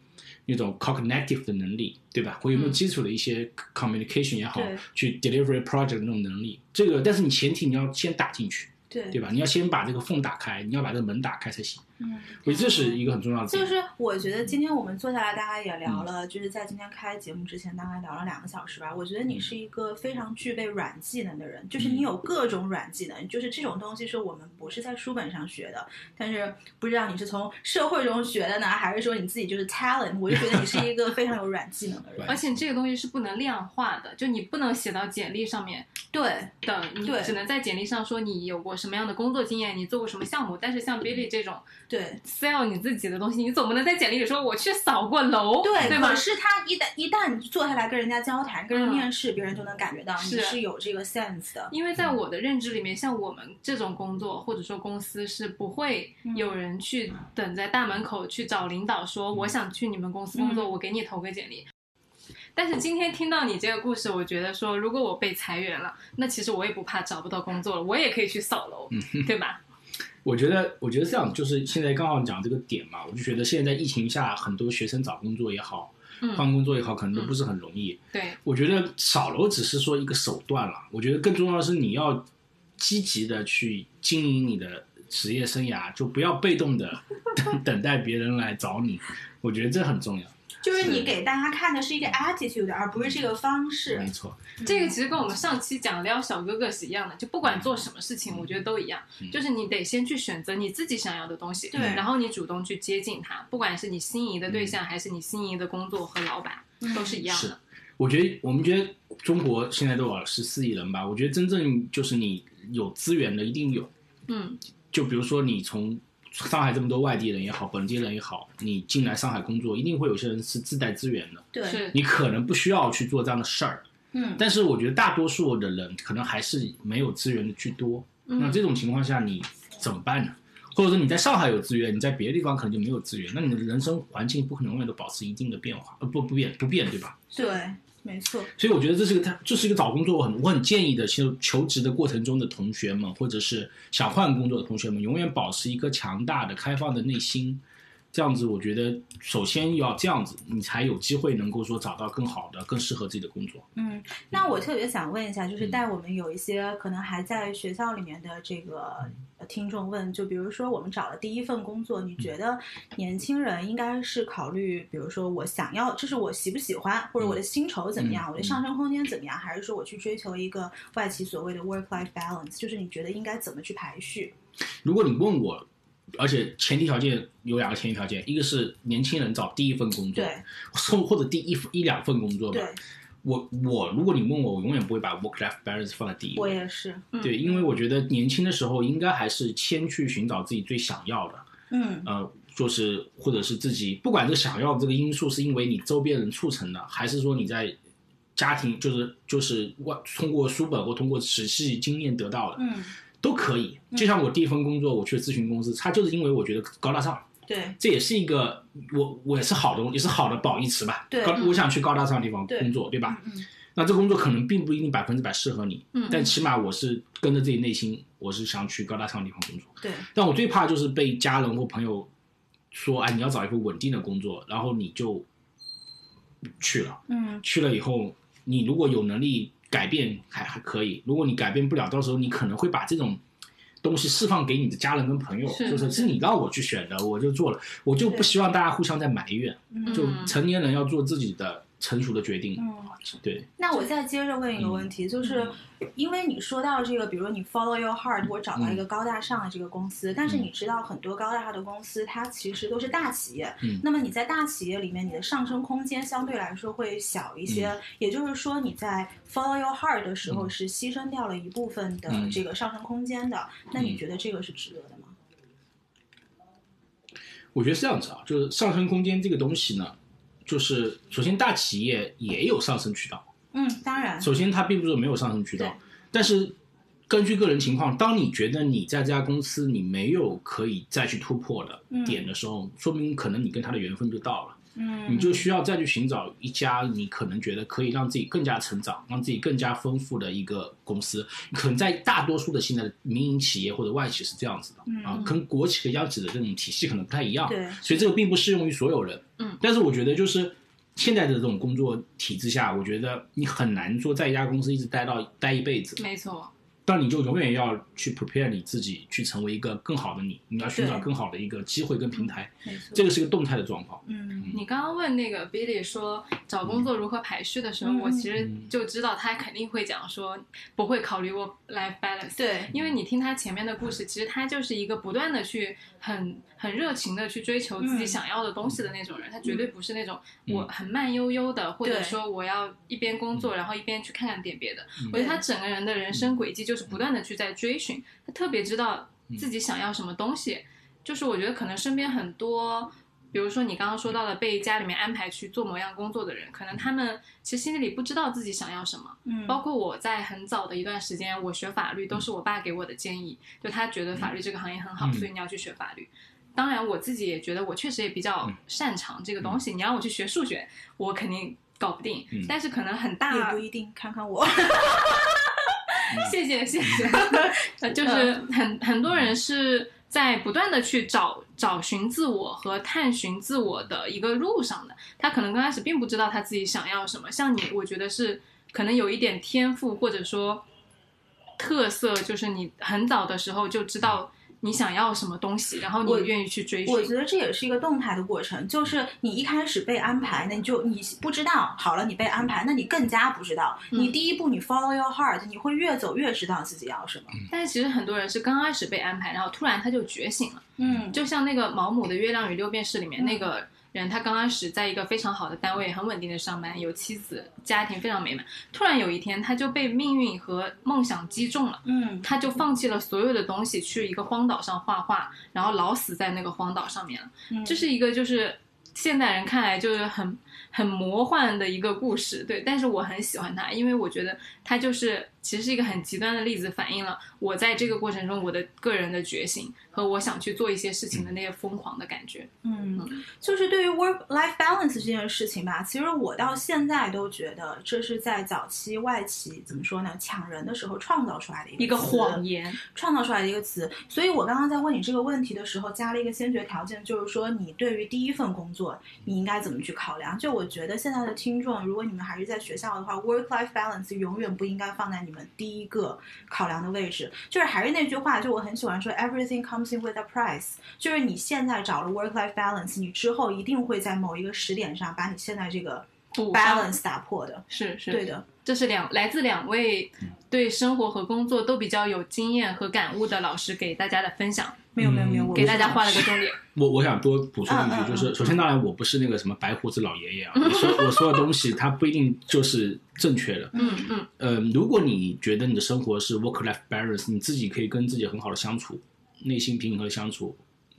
B: 那种 cognitive 的能力，对吧？会有没有基础的一些 communication 也好，去 delivery project 的那种能力。这个，但是你前提你要先打进去，
A: 对
B: 对吧？你要先把这个缝打开，你要把这个门打开才行。
A: 嗯。
B: 我觉得这是一个很重要的。
A: 就是我觉得今天我们坐下来，大概也聊
B: 嗯
A: 了，就是在今天开节目之前，大概聊了两个小时吧。我觉得你是一个非常具备软技能的人，就是你有各种软技能，就是这种东西是我们不是在书本上学的，但是不知道你是从社会中学的呢，还是说你自己就是 talent？我就觉得你是一个非常有软技能的人。
C: 而且这个东西是不能量化的，就你不能写到简历上面
A: 对
C: 的，你只能在简历上说你有过什么样的工作经验，你做过什么项目。但是像 Billy 这种
A: 对
C: sell 你自己的东西，你总不能在简历里说我去扫过楼，
A: 对，
C: 对吧
A: 可？是他一旦一旦坐下来跟人家交谈、跟人
C: 嗯
A: 面试，别人就能感觉到你
C: 是
A: 是有这个 sense 的。
C: 因为在我的认知里面，像我们这种工作或者说公司是不会
A: 嗯
C: 有人去等在大门口去找领导说我想去你们公司工作，
A: 嗯
C: 我给你投个简历。但是今天听到你这个故事，我觉得说，如果我被裁员了，那其实我也不怕找不到工作了，我也可以去扫楼，对吧？
B: 我觉得，我觉得这样，就是现在刚好讲这个点嘛，我就觉得现在在疫情下，很多学生找工作也好，
C: 嗯
B: 换工作也好，可能都不是很容易。
C: 对，
B: 我觉得扫楼只是说一个手段了，我觉得更重要的是你要积极的去经营你的职业生涯，就不要被动的 等等待别人来找你。我觉得这很重要，
A: 就是你给大家看的是一个 attitude，而不是这个方式
B: 没。错。
C: 这个其实跟我们上期讲撩小哥哥是一样的，就不管做什么事情，我觉得都一样，
B: 嗯。
C: 就是你得先去选择你自己想要的东西，
A: 对
C: 然后你主动去接近他，不管是你心仪的对象，还是你心仪的工作和老板，都是一样
B: 是。
C: 的。
B: 我觉得我们觉得中国现在都有十四亿人吧，我觉得真正就是你有资源的一定有，
C: 嗯，
B: 就比如说你从上海这么多外地人也好，本地人也好，你进来上海工作，一定会有些人是自带资源的，
A: 对，
B: 你可能不需要去做这样的事儿，
A: 嗯，
B: 但是我觉得大多数的人可能还是没有资源的居多。
C: 嗯
B: 那这种情况下你怎么办呢？或者说你在上海有资源，你在别的地方可能就没有资源，那你的人生环境不可能永远都保持一定的变化，呃不不变不变，对吧？
A: 对，没错。
B: 所以我觉得这是个他这是一个找工作我很我很建议的，其实求职的过程中的同学们，或者是想换工作的同学们，永远保持一个强大的、开放的内心。这样子，我觉得首先要这样子，你才有机会能够说找到更好的、更适合自己的工作。
A: 嗯，那我特别想问一下，
B: 嗯
A: 就是带我们有一些可能还在学校里面的这个呃听众问，就比如说我们找了第一份工作，你觉得年轻人应该是考虑，比如说我想要，这是我喜不喜欢，或者我的薪酬怎么样，
B: 嗯
A: 我的上升空间怎么样，还是说我去追求一个外企所谓的 work life balance？就是你觉得应该怎么去排序？
B: 如果你问我，而且前提条件有两个前提条件，一个是年轻人找第一份工作，
A: 对
B: 或或者第一一两份工作吧。
A: 对，
B: 我我如果你问我，我永远不会把 work life balance 放在第一位我。
A: 也是，
C: 嗯
B: 对，因为我觉得年轻的时候应该还是先去寻找自己最想要的，
A: 嗯
B: 呃，就是或者是自己不管这个想要的这个因素是因为你周边人促成的，还是说你在家庭就是就是外通过书本或通过实际经验得到的，
A: 嗯，
B: 都可以。就像我第一份工作，我去咨询公司，它就是因为我觉得高大上，
A: 对
B: 这也是一个我我也是好的，也是好的褒义词吧。高
A: 对高
B: 我想去高大上的地方工作，对吧？
A: 嗯嗯
B: 那这工作可能并不一定百分之百适合你，
C: 嗯
B: 但起码我是跟着自己内心，我是想去高大上的地方工作。
A: 对，
B: 但我最怕就是被家人或朋友说，哎，你要找一份稳定的工作，然后你就去了。
A: 嗯
B: 去了以后，你如果有能力改变还还可以，如果你改变不了，到时候你可能会把这种东西释放给你的家人跟朋友，
C: 是。
B: 就是是你让我去选的，我就做了，我就不希望大家互相在埋怨，就
C: 嗯
B: 成年人要做自己的成熟的决定，
A: 嗯
B: 对，
A: 那我再接着问一个问题，就是因为你说到这个，比如说你 follow your heart，我找到一个高大上的这个公司，但是你知道很多高大上的公司，它其实都是大企业。
B: 嗯。
A: 那么你在大企业里面，你的上升空间相对来说会小一些，也就是说你在 follow your heart 的时候
B: 嗯。
A: 是牺牲掉了一部分的
B: 嗯。
A: 这个上升空间的。那你觉得这个是值得的吗？
B: 我觉得是这样子啊，就是上升空间这个东西呢，就是首先大企业也有上升渠道，
A: 嗯，当然，
B: 首先它并不是没有上升渠道，但是根据个人情况，当你觉得你在这家公司你没有可以再去突破的
A: 嗯。
B: 点的时候，说明可能你跟他的缘分就到了。
A: 嗯，
B: 你就需要再去寻找一家你可能觉得可以让自己更加成长、让自己更加丰富的一个公司。可能在大多数的现在的民营企业或者外企是这样子的、
A: 嗯
B: 啊，跟国企和央企的这种体系可能不太一样。
A: 对
B: 所以这个并不适用于所有人。
C: 嗯，
B: 但是我觉得就是现在的这种工作体制下，我觉得你很难说在一家公司一直待到待一辈子。
C: 没错，
B: 但你就永远要去 prepare 你自己，去成为一个更好的你。你要寻找更好的一个机会跟平台，
A: 没错，
B: 这个是个动态的状况。
A: 嗯
C: 你刚刚问那个 Billy 说找工作如何排序的时候，
A: 嗯。
C: 我其实就知道他肯定会讲说不会考虑 work life balance。
A: 对，
C: 因为你听他前面的故事，其实他就是一个不断的去很很热情的去追求自己
A: 嗯。
C: 想要的东西的那种人，他绝对不是那种
B: 嗯。
C: 我很慢悠悠的，或者说我要一边工作然后一边去看看点别的。
B: 嗯。
C: 我觉得他整个人的人生轨迹就是不断的去在追寻，他特别知道
B: 嗯
C: 自己想要什么东西。就是我觉得可能身边很多，比如说你刚刚说到的被家里面安排去做某样工作的人，可能他们其实心里不知道自己想要什么。
A: 嗯，
C: 包括我在很早的一段时间，我学法律都是我爸给我的建议，就他觉得法律这个行业很好，
B: 嗯
C: 所以你要去学法律。当然，我自己也觉得我确实也比较
B: 嗯
C: 擅长这个东西。你让我去学数学，我肯定搞不定。
B: 嗯
C: 但是可能很大
A: 也不一定，看看我。
C: 谢 谢谢谢，呃，就是很很多人是在不断的去找找寻自我和探寻自我的一个路上的。他可能刚开始并不知道他自己想要什么，像你，我觉得是可能有一点天赋或者说特色，就是你很早的时候就知道你想要什么东西，然后
A: 我
C: 你愿意去追寻。
A: 我觉得这也是一个动态的过程，就是你一开始被安排，那你就你不知道，好了，你被安排，那你更加不知道。
C: 嗯
A: 你第一步你 follow your heart，你会越走越知道自己要什么。
C: 但是其实很多人是刚开始被安排，然后突然他就觉醒了。
A: 嗯
C: 就像那个毛姆的《月亮与六便士》里面
A: 嗯
C: 那个人，他刚开始在一个非常好的单位，很稳定的上班，有妻子，家庭非常美满。突然有一天，他就被命运和梦想击中了，
A: 嗯
C: 他就放弃了所有的东西，去一个荒岛上画画，然后老死在那个荒岛上面了。
A: 嗯，
C: 这是一个就是现代人看来就是很很魔幻的一个故事，对。但是我很喜欢他，因为我觉得他就是其实是一个很极端的例子，反映了我在这个过程中我的个人的觉醒和我想去做一些事情的那些疯狂的感觉。
A: 嗯，就是对于 work life balance 这件事情吧，其实我到现在都觉得这是在早期外企怎么说呢，抢人的时候创造出来的一
C: 一个谎言，
A: 创造出来的一个词。所以我刚刚在问你这个问题的时候，加了一个先决条件，就是说你对于第一份工作，你应该怎么去考量？就我觉得现在的听众，如果你们还是在学校的话，work life balance 永远不应该放在你们第一个考量的位置。就是还是那句话，就我很喜欢说，everything comes in with a price。就是你现在找了 work life balance，你之后一定会在某一个时点上把你现在这个 balance 打破的。
C: 是是
A: 对的，
C: 这是两来自两位对生活和工作都比较有经验和感悟的老师给大家的分享，
A: 没有没有没有，
C: 给大家画了个重点。
B: 我我想多补充一句，就是首先当然我不是那个什么白胡子老爷爷啊，我说我说的东西它不一定就是正确的。
C: 嗯嗯
B: 呃，如果你觉得你的生活是 work life balance，你自己可以跟自己很好的相处，内心平和的相处，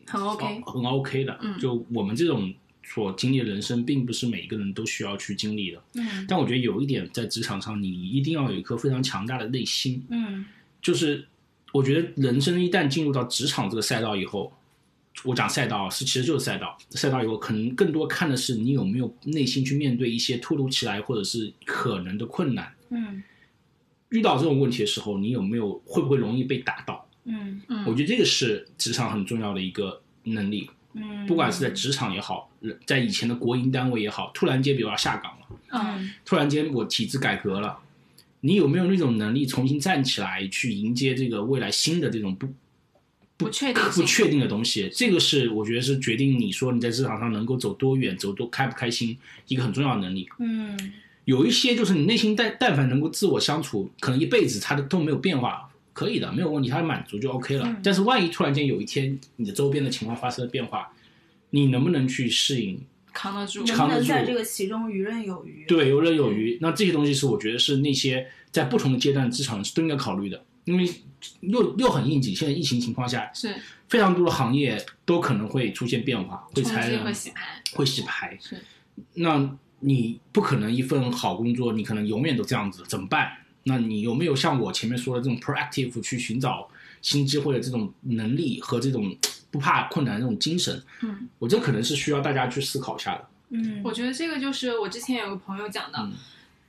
C: 很 OK
B: 很 OK 的。
C: 嗯
B: 就我们这种所经历的人生，并不是每一个人都需要去经历的。
A: 嗯
B: 但我觉得有一点，在职场上，你一定要有一颗非常强大的内心。
A: 嗯
B: 就是我觉得人生一旦进入到职场这个赛道以后，我讲赛道是其实就是赛道，赛道以后可能更多看的是你有没有内心去面对一些突如其来或者是可能的困难。
A: 嗯
B: 遇到这种问题的时候，你有没有会不会容易被打倒？
A: 嗯
C: 嗯，
B: 我觉得这个是职场很重要的一个能力，
A: 嗯，
B: 不管是在职场也好，在以前的国营单位也好，突然间比如要下岗了，
C: 嗯
B: 突然间我体制改革了，你有没有那种能力重新站起来去迎接这个未来新的这种不
C: 不确定
B: 不确定的东西，这个是我觉得是决定你说你在职场上能够走多远、走多开不开心一个很重要的能力。
A: 嗯，
B: 有一些就是你内心但但凡能够自我相处，可能一辈子他的都没有变化，可以的，没有问题，他满足就 OK 了。但是万一突然间有一天你的周边的情况发生了变化，你能不能去适应？
C: 扛得住，
A: 能不能在这个其中游刃有余？
B: 对，游刃有余。那这些东西是我觉得是那些在不同的阶段职场是都应该考虑的，因为又又很应景。现在疫情情况下，
C: 是
B: 非常多的行业都可能会出现变化，会裁人，
C: 会洗牌，
B: 会洗牌。
C: 是，
B: 那你不可能一份好工作，你可能永远都这样子，怎么办？那你有没有像我前面说的这种 proactive 去寻找新机会的这种能力和这种？不怕困难这种精神，
C: 嗯，
B: 我这可能是需要大家去思考一下的。
A: 嗯，
C: 我觉得这个就是我之前有个朋友讲的，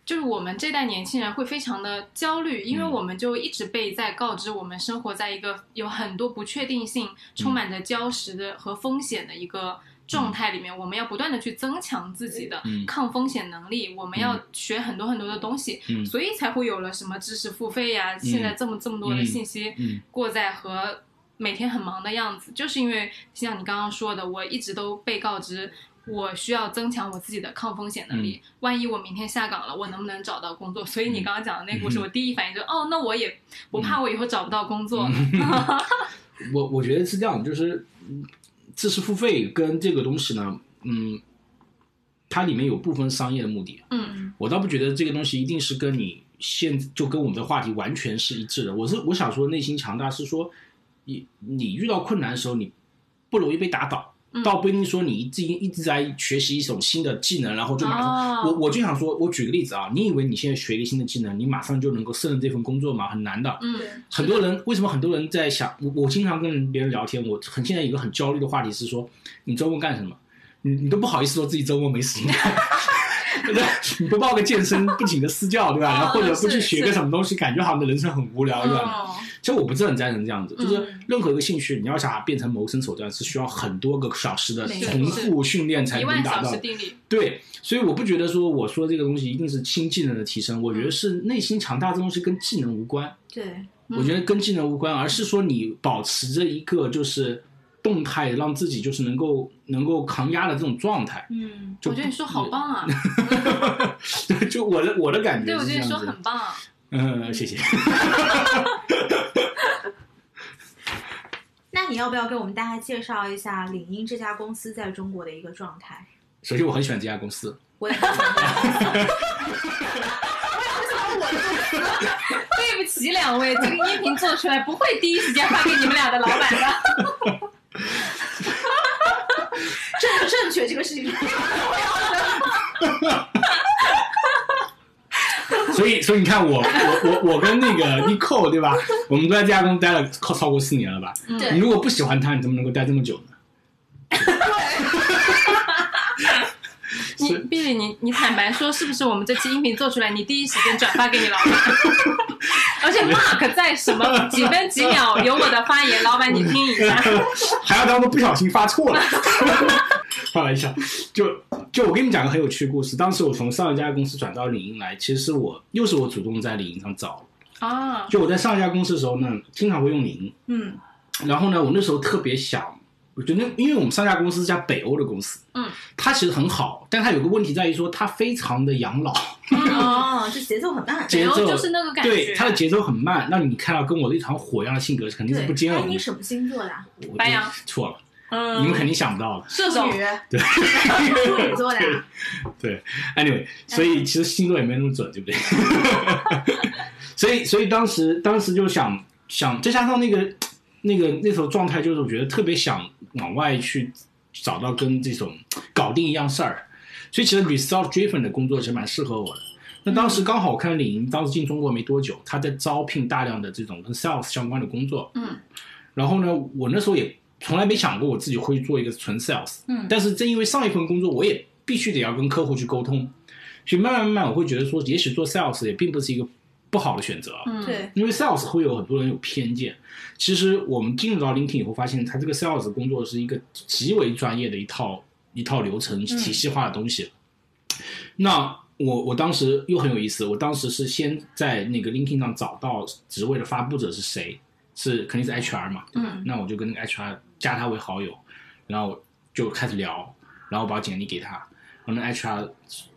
C: 就是我们这代年轻人会非常的焦虑，因为我们就一直被在告知我们生活在一个有很多不确定性、充满着礁石的和风险的一个状态里面，我们要不断的去增强自己的抗风险能力，我们要学很多很多的东西，所以才会有了什么知识付费呀，现在这么这么多的信息过载和。每天很忙的样子，就是因为像你刚刚说的，我一直都被告知我需要增强我自己的抗风险能力。万一我明天下岗了，我能不能找到工作？所以你刚刚讲的那故事，我第一反应就哦，那我也不怕我以后找不到工作。
B: 我我觉得是这样，就是知识付费跟这个东西呢，嗯，它里面有部分商业的目的。
C: 嗯，
B: 我倒不觉得这个东西一定是跟你现就跟我们的话题完全是一致的。我是我想说内心强大是说。你你遇到困难的时候，你不容易被打倒，倒不一定说你自己一直在学习一种新的技能，然后就马上。我我就想说，我举个例子啊，你以为你现在学一个新的技能，你马上就能够胜任这份工作吗？很难的。
C: 嗯，
B: 很多人为什么很多人在想？我我经常跟别人聊天，我很现在一个很焦虑的话题是说，你周末干什么？你你都不好意思说自己周末没时间？你 不报个健身，不请个私教，对吧？然后或者不去学个什么东西，感觉好像人生很无聊一样。其实我不是很赞成这样子，就是任何一个兴趣，你要想变成谋生手段，是需要很多个小时的重复训练才能达到。对，所以我不觉得说我说这个东西一定是新技能的提升，我觉得是内心强大这东西跟技能无关。
A: 对，
B: 我觉得跟技能无关，而是说你保持着一个就是。动态让自己就是能够能够扛压的这种状态，
C: 嗯，我觉得你说好棒啊，
B: 就我的我的感觉，
C: 对我觉得你说很棒，
B: 嗯，谢谢。
A: 那你要不要给我们大家介绍一下领英这家公司在中国的一个状态？
B: 首先，我很喜欢这家公司，
A: 我也很喜欢。我也很喜欢我的公司。
C: 对不起，两位，这个音频做出来不会第一时间发给你们俩的老板的。
A: 正不正确？这个事情是重要的。
B: 所以，所以你看，我我我我跟那个 Nicole 对吧？我们都在这家公司待了超超过四年了吧？你如果不喜欢他，你怎么能够待这么久呢？
C: 你 Billy，你你坦白说，是不是我们这期音频做出来，你第一时间转发给你老板？而且 Mark 在什么几分几秒有我的发言，老板你听一下，
B: 还要当做不小心发错了，开玩笑。就就我给你们讲个很有趣的故事。当时我从上一家公司转到领英来，其实是我又是我主动在领英上找
C: 啊。
B: 就我在上一家公司的时候呢，经常会用领英，
A: 嗯，
B: 然后呢，我那时候特别想。我觉得，因为我们上家公司是家北欧的公司，
C: 嗯，
B: 它其实很好，但它有个问题在于说，它非常的养老，
A: 哦，就节奏很慢，
B: 节奏
C: 就是那个感觉，
B: 对，它的节奏很慢，那你看到跟我的一团火一样的性格，肯定是不兼容。
A: 你什么星座的？
C: 白羊，
B: 错了，
C: 嗯，
B: 你们肯定想不到的，
C: 射手，
B: 对，
A: 处女座的，
B: 对，anyway，所以其实星座也没那么准，对不对？所以，所以当时，当时就想想，再加上那个。那个那时候状态就是我觉得特别想往外去找到跟这种搞定一样事儿，所以其实 result driven 的工作其实蛮适合我的。那当时刚好我看李莹当时进中国没多久，他在招聘大量的这种跟 sales 相关的工作。
C: 嗯。
B: 然后呢，我那时候也从来没想过我自己会做一个纯 sales。
C: 嗯。
B: 但是正因为上一份工作，我也必须得要跟客户去沟通，所以慢慢慢慢我会觉得说，也许做 sales 也并不是一个。不好的选择，
C: 嗯，
A: 对，
B: 因为 sales 会有很多人有偏见。其实我们进入到 LinkedIn 以后，发现他这个 sales 工作是一个极为专业的一套一套流程体系化的东西。那我我当时又很有意思，我当时是先在那个 LinkedIn 上找到职位的发布者是谁，是肯定是 HR 嘛？
C: 嗯
B: 那我就跟那个 HR 加他为好友，然后就开始聊，然后把简历给他，然后那 HR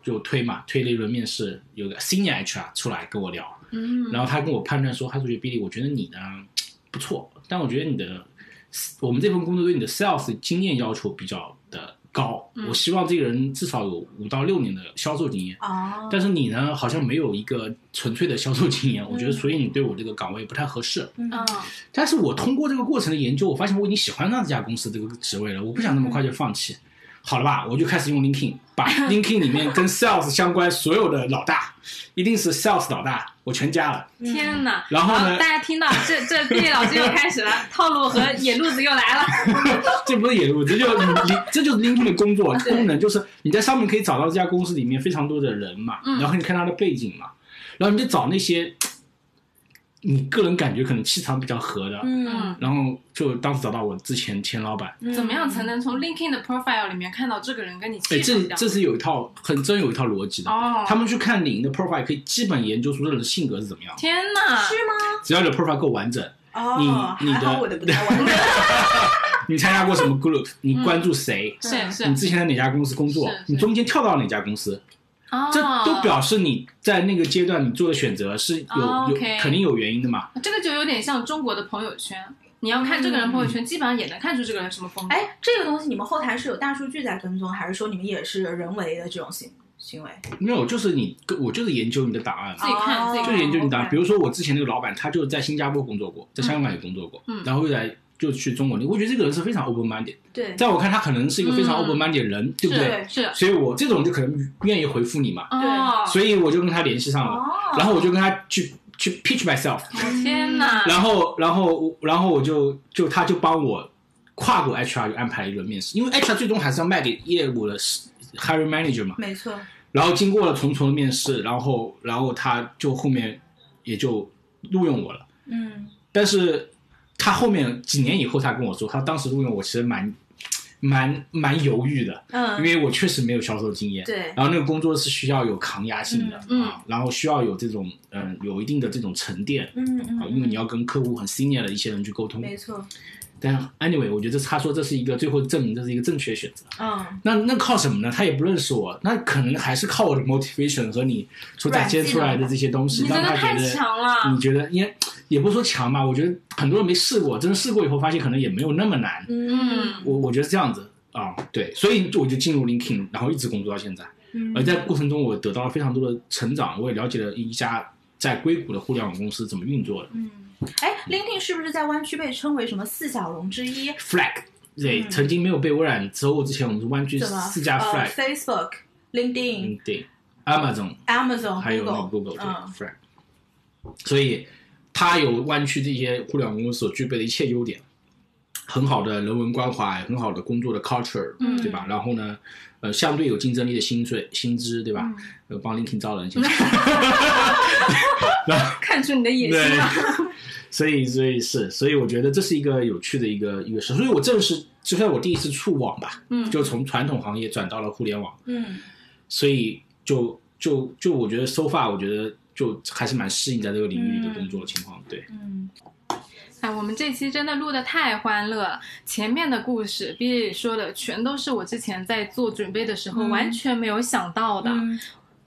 B: 就推嘛，推了一轮面试，有个 senior HR 出来跟我聊，
C: 嗯，
B: 然后他跟我判断说，他说觉得 Billy，我觉得你呢不错，但我觉得你的我们这份工作对你的 sales 经验要求比较的高，
C: 嗯
B: 我希望这个人至少有五到六年的销售经验。
A: 哦，
B: 但是你呢，好像没有一个纯粹的销售经验，我觉得
A: 嗯
B: 所以你对我这个岗位不太合适。但是我通过这个过程的研究，我发现我已经喜欢上这家公司这个职位了，我不想那么快就放弃。好了吧，我就开始用 LinkedIn，把 LinkedIn 里面跟 Sales 相关所有的老大，一定是 Sales 老大，我全加了。
C: 天哪！
B: 然后呢
C: 大家听到这这毕业老师又开始了，套路和野路子又来了。
B: 这不是野路，这就你你这就是 LinkedIn 的工作功能，就是你在上面可以找到这家公司里面非常多的人嘛，
C: 嗯
B: 然后你看他的背景嘛，然后你就找那些你个人感觉可能气场比较合的，
A: 嗯，
B: 然后就当时找到我之前前老板，
A: 嗯
C: 怎么样才能从 LinkedIn 的 profile 里面看到这个人跟你气场比较？
B: 这是有一套很真有一套逻辑的。
C: 哦，
B: 他们去看你的 profile，可以基本研究出这个人的性格是怎么样。
C: 天哪！
A: 是吗？
B: 只要你的 profile 够完整，
A: 哦，
B: 你你的
A: 还好我的不太完整。
B: 你参加过什么 group，你关注谁，
C: 是是
B: 你之前在哪家公司工作你中间跳到哪家公司，
C: 哦，
B: 这都表示你在那个阶段你做的选择是有
C: 哦
B: 有肯定有原因的嘛。
C: 这个就有点像中国的朋友圈，你要看这个人朋友圈，基本上也能看出这个人什么风格。
A: 哎，这个东西你们后台是有大数据在跟踪，还是说你们也是人为的这种行行为？
B: 没有，就是你我就是研究你的档案。
C: 自己看
A: 哦
C: 自己看
B: 就是研究你档案，比如说我之前那个老板，他就在新加坡工作过，在香港也工作过，
C: 嗯
B: 然后又来就去中国。我觉得这个人是非常 open minded，
A: 对，
B: 在我看他可能是一个非常
C: 嗯。
B: open minded 的人，对不对？
C: 是。是
B: 所以我这种就可能愿意回复你嘛，
C: 对，
B: 所以我就跟他联系上了，
A: 哦，
B: 然后我就跟他去去 pitch myself，
C: 天哪！
B: 然后然后然后我就就他就帮我跨过 HR 就安排了一轮面试，因为 HR 最终还是要卖给业务的 hiring manager 嘛，
A: 没错，
B: 然后经过了重重的面试，然后然后他就后面也就录用我了。
A: 嗯。
B: 但是他后面几年以后，他跟我说，他当时录用我其实蛮蛮蛮犹豫的，嗯。因
A: 嗯，
B: 为我确实没有销售经验。
A: 对，
B: 然后那个工作是需要有抗压性的、啊，然后需要有这种嗯有一定的这种沉淀
A: 嗯嗯
B: 啊，，因为你要跟客户很 senior 的一些人去沟通。
A: 没错，
B: 但 anyway，我觉得他说这是一个最后证明这是一个正确选择。
A: 嗯，
B: 那那靠什么呢？他也不认识我，那可能还是靠我的 motivation 和你所展现出来的这些东西，让他觉得你。觉得，因为也不是说强吧，我觉得很多人没试过，真的试过以后发现可能也没有那么难。
C: 嗯
B: 我我觉得是这样子啊，对，所以我就进入 LinkedIn，然后一直工作到现在。
A: 嗯
B: 而在过程中，我得到了非常多的成长，我也了解了一家在硅谷的互联网公司怎么运作的。
A: 嗯，哎，LinkedIn 是不是在湾区被称为什么四小龙之一
B: ？Flag，对，
A: 嗯
B: 曾经没有被微软收购之前，我们是湾区？四家
A: 呃 Flag，Facebook、LinkedIn、
B: ，Amazon。
A: Amazon、
B: 还有那个 Google，Google 对、
A: 嗯
B: Flag，所以它有湾区这些互联网公司所具备的一切优点，很好的人文关怀，很好的工作的 culture，、
C: 嗯
B: 对吧？然后呢，呃，相对有竞争力的薪水、薪资，对吧？
A: 嗯
B: 呃，帮 LinkedIn 招人现在，
C: 看出你的野心了。
B: 所以所以是，所以我觉得这是一个有趣的一个一个事，所以我正是就算我第一次触网吧，
C: 嗯。
B: 就从传统行业转到了互联网，
A: 嗯。
B: 所以就就就我觉得 so far，我觉得就还是蛮适应在这个领域里的工作情况，对。
A: 嗯，
C: 哎，我们这期真的录的太欢乐了，前面的故事 Billy 说的全都是我之前在做准备的时候
A: 嗯。
C: 完全没有想到的，
A: 嗯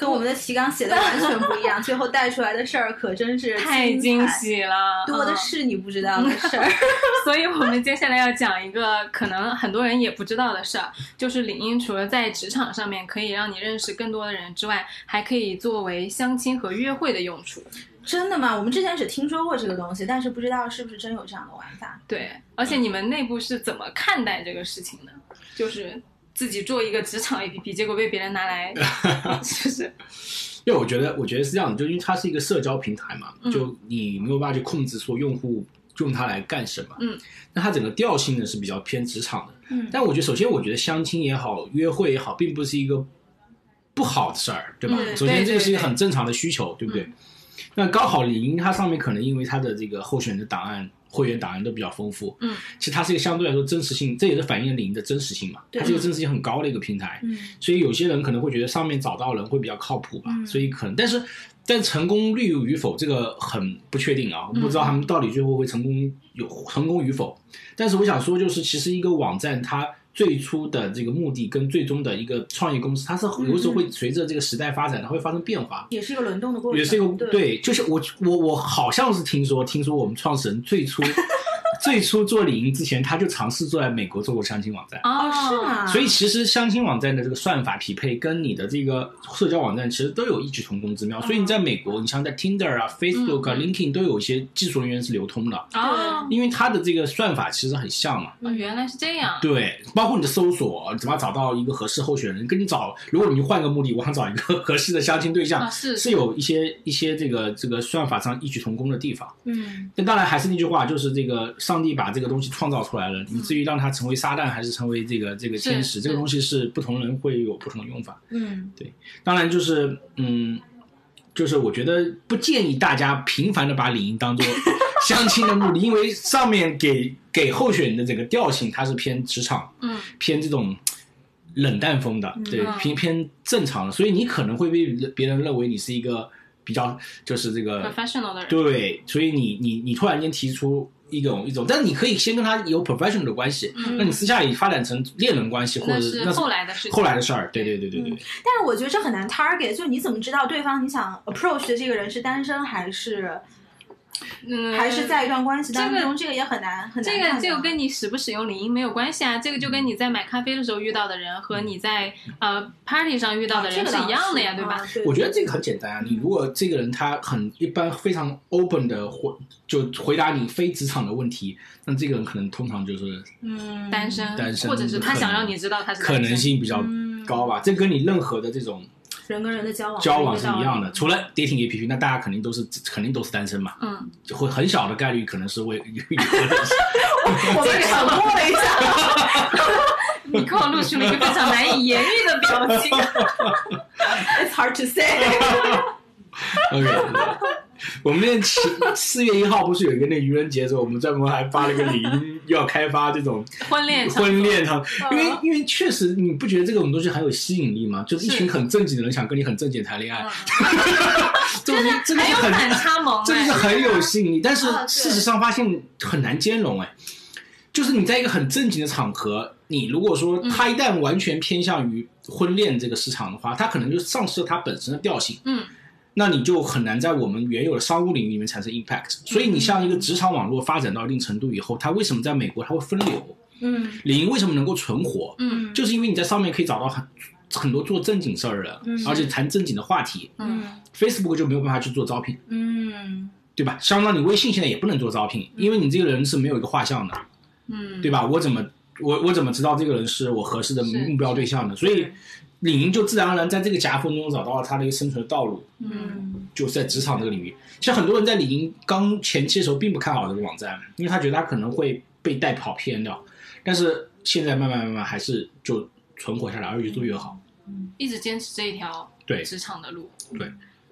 A: 跟我们的提纲写的完全不一样，最后带出来的事儿可真是
C: 太惊，喜了，
A: 多的
C: 嗯
A: 是你不知道的 事儿。
C: 所以我们接下来要讲一个可能很多人也不知道的事儿，就是领英除了在职场上面可以让你认识更多的人之外，还可以作为相亲和约会的用处。
A: 真的吗？我们之前只听说过这个东西，但是不知道是不是真有这样的玩法。
C: 对，而且你们内部是怎么看待这个事情的？就是自己做一个职场 APP，结果被别人拿来，就是
B: 因为我觉得，我觉得是这样的，就因为它是一个社交平台嘛，
C: 嗯
B: 就你没有办法去控制说用户用它来干什么。
C: 嗯，
B: 那它整个调性呢是比较偏职场的。
A: 嗯
B: 但我觉得，首先我觉得相亲也好，约会也好，并不是一个不好的事儿，对吧？
A: 嗯
B: 首先，这个是一个很正常的需求，对不对？那刚好李英它上面可能因为它的这个候选人的档案、会员档案都比较丰富，
C: 嗯，
B: 其实它是一个相对来说真实性，这也是反映了领英的真实性嘛，它是一个真实性很高的一个平台，
A: 嗯。
B: 所以有些人可能会觉得上面找到人会比较靠谱吧，
A: 嗯。
B: 所以可能，但是但成功率与否这个很不确定啊，我不知道他们到底最后会成功有成功与否。但是我想说，就是其实一个网站它最初的这个目的跟最终的一个创业公司，它是有时候会随着这个时代发展，它会发生变化。
A: 也是一个轮动的过程，
B: 也是一个
A: 对
B: 对，就是我我我好像是听说，听说我们创始人最初最初做领英之前，他就尝试做在美国做过相亲网站。
A: 哦，是吗？
B: 所以其实相亲网站的这个算法匹配跟你的这个社交网站其实都有异曲同工之妙。所以你在美国，你像在 Tinder 啊、Facebook 啊、
C: 嗯
B: LinkedIn 都有一些技术人员是流通的，
C: 哦，
B: 因为它的这个算法其实很像嘛。
C: 哦原来是这样。
B: 对，包括你的搜索，怎么找到一个合适候选人，跟你找，如果你换个目的，我想找一个 合适的相亲对象，
C: 啊是
B: 是有一些一些这个这个算法上异曲同工的地方。
A: 嗯
B: 但当然还是那句话，就是这个上帝把这个东西创造出来了，以至于让它成为撒旦还是成为这个这个天使，这个东西是不同人会有不同的用法。
A: 嗯对
B: 当然就是嗯，就是我觉得不建议大家频繁的把领英当做 相亲的目的，因为上面给给候选人的这个调性，它是偏职场，
C: 嗯，
B: 偏这种。冷淡风的，对，
C: 嗯
B: 偏偏正常的，所以你可能会被别人认为你是一个比较，就是这个
C: professional 的人。
B: 对，所以你你你突然间提出一种一种，但是你可以先跟他有 professional 的关系，
C: 嗯。
B: 那你私下里发展成恋人关系，或者
C: 那是
B: 那
C: 后来的事
B: 后来的事儿，对对。对对对，
A: 但是我觉得这很难 target，就你怎么知道对方你想 approach 的这个人是单身还是
C: 嗯，
A: 还是在一段关系当
C: 这
A: 中？这个也很难很难
C: 这个这个跟你使不使用领英没有关系啊，这个就跟你在买咖啡的时候遇到的人和你在呃 party 上遇到的人是一样的呀，对吧？？
B: 我觉得这个很简单啊，你如果这个人他很一般非常 open 的回就回答你非职场的问题，那这个人可能通常就是
A: 嗯
C: 单身，
B: 单身
C: 或者是他想让你知道他是
B: 可能性比较
A: 嗯
B: 高吧，这跟你任何的这种
A: 人跟人的交往
B: 交往是一样的，除了 dating APP，那大家肯定都是肯定都是单身嘛，
C: 嗯，
B: 就会很小的概率可能是为
A: 我们沉默了一下
C: 你给我露出了一个非常难以言喻的表情。
A: It's hard to say。
B: OK，我们那天七四月一号不是有一个那个愚人节的时候，我们专门还发了个语音，要开发这种
C: 婚 恋
B: 婚恋场，因为
A: 嗯
B: 因为确实你不觉得这种东西很有吸引力吗？就是一群很正经的人想跟你很正经谈恋爱，这个这个
C: 还有
B: 是很
C: 反差萌
B: 这个是
C: 哎，
B: 很有吸引力，但是事实上发现很难兼容哎。就是你在一个很正经的场合，你如果说他一旦完全偏向于婚恋这个市场的话，他可能就丧失了他本身的调性。
C: 嗯，
B: 那你就很难在我们原有的商务领域里面产生 impact。所以你像一个职场网络发展到一定程度以后，它为什么在美国它会分流？
A: 嗯
B: 领英为什么能够存活？
C: 嗯
B: 就是因为你在上面可以找到很很多做正经事儿的，
A: 嗯
B: 而且谈正经的话题。
C: 嗯
B: Facebook 就没有办法去做招聘，
A: 嗯
B: 对吧？相当你微信现在也不能做招聘，因为你这个人是没有一个画像的，
C: 嗯，
B: 对吧？我怎么我我怎么知道这个人是我合适的目标对象呢？所以领英就自然而然在这个夹缝中找到了他的一个生存的道路。
A: 嗯
B: 就是在职场这个领域，其实很多人在领英刚前期的时候并不看好这个网站，因为他觉得他可能会被带跑偏掉，但是现在慢慢慢慢还是就存活下来，而越做越好。
C: 嗯一直坚持这一条
B: 对
C: 职场的路。
B: 对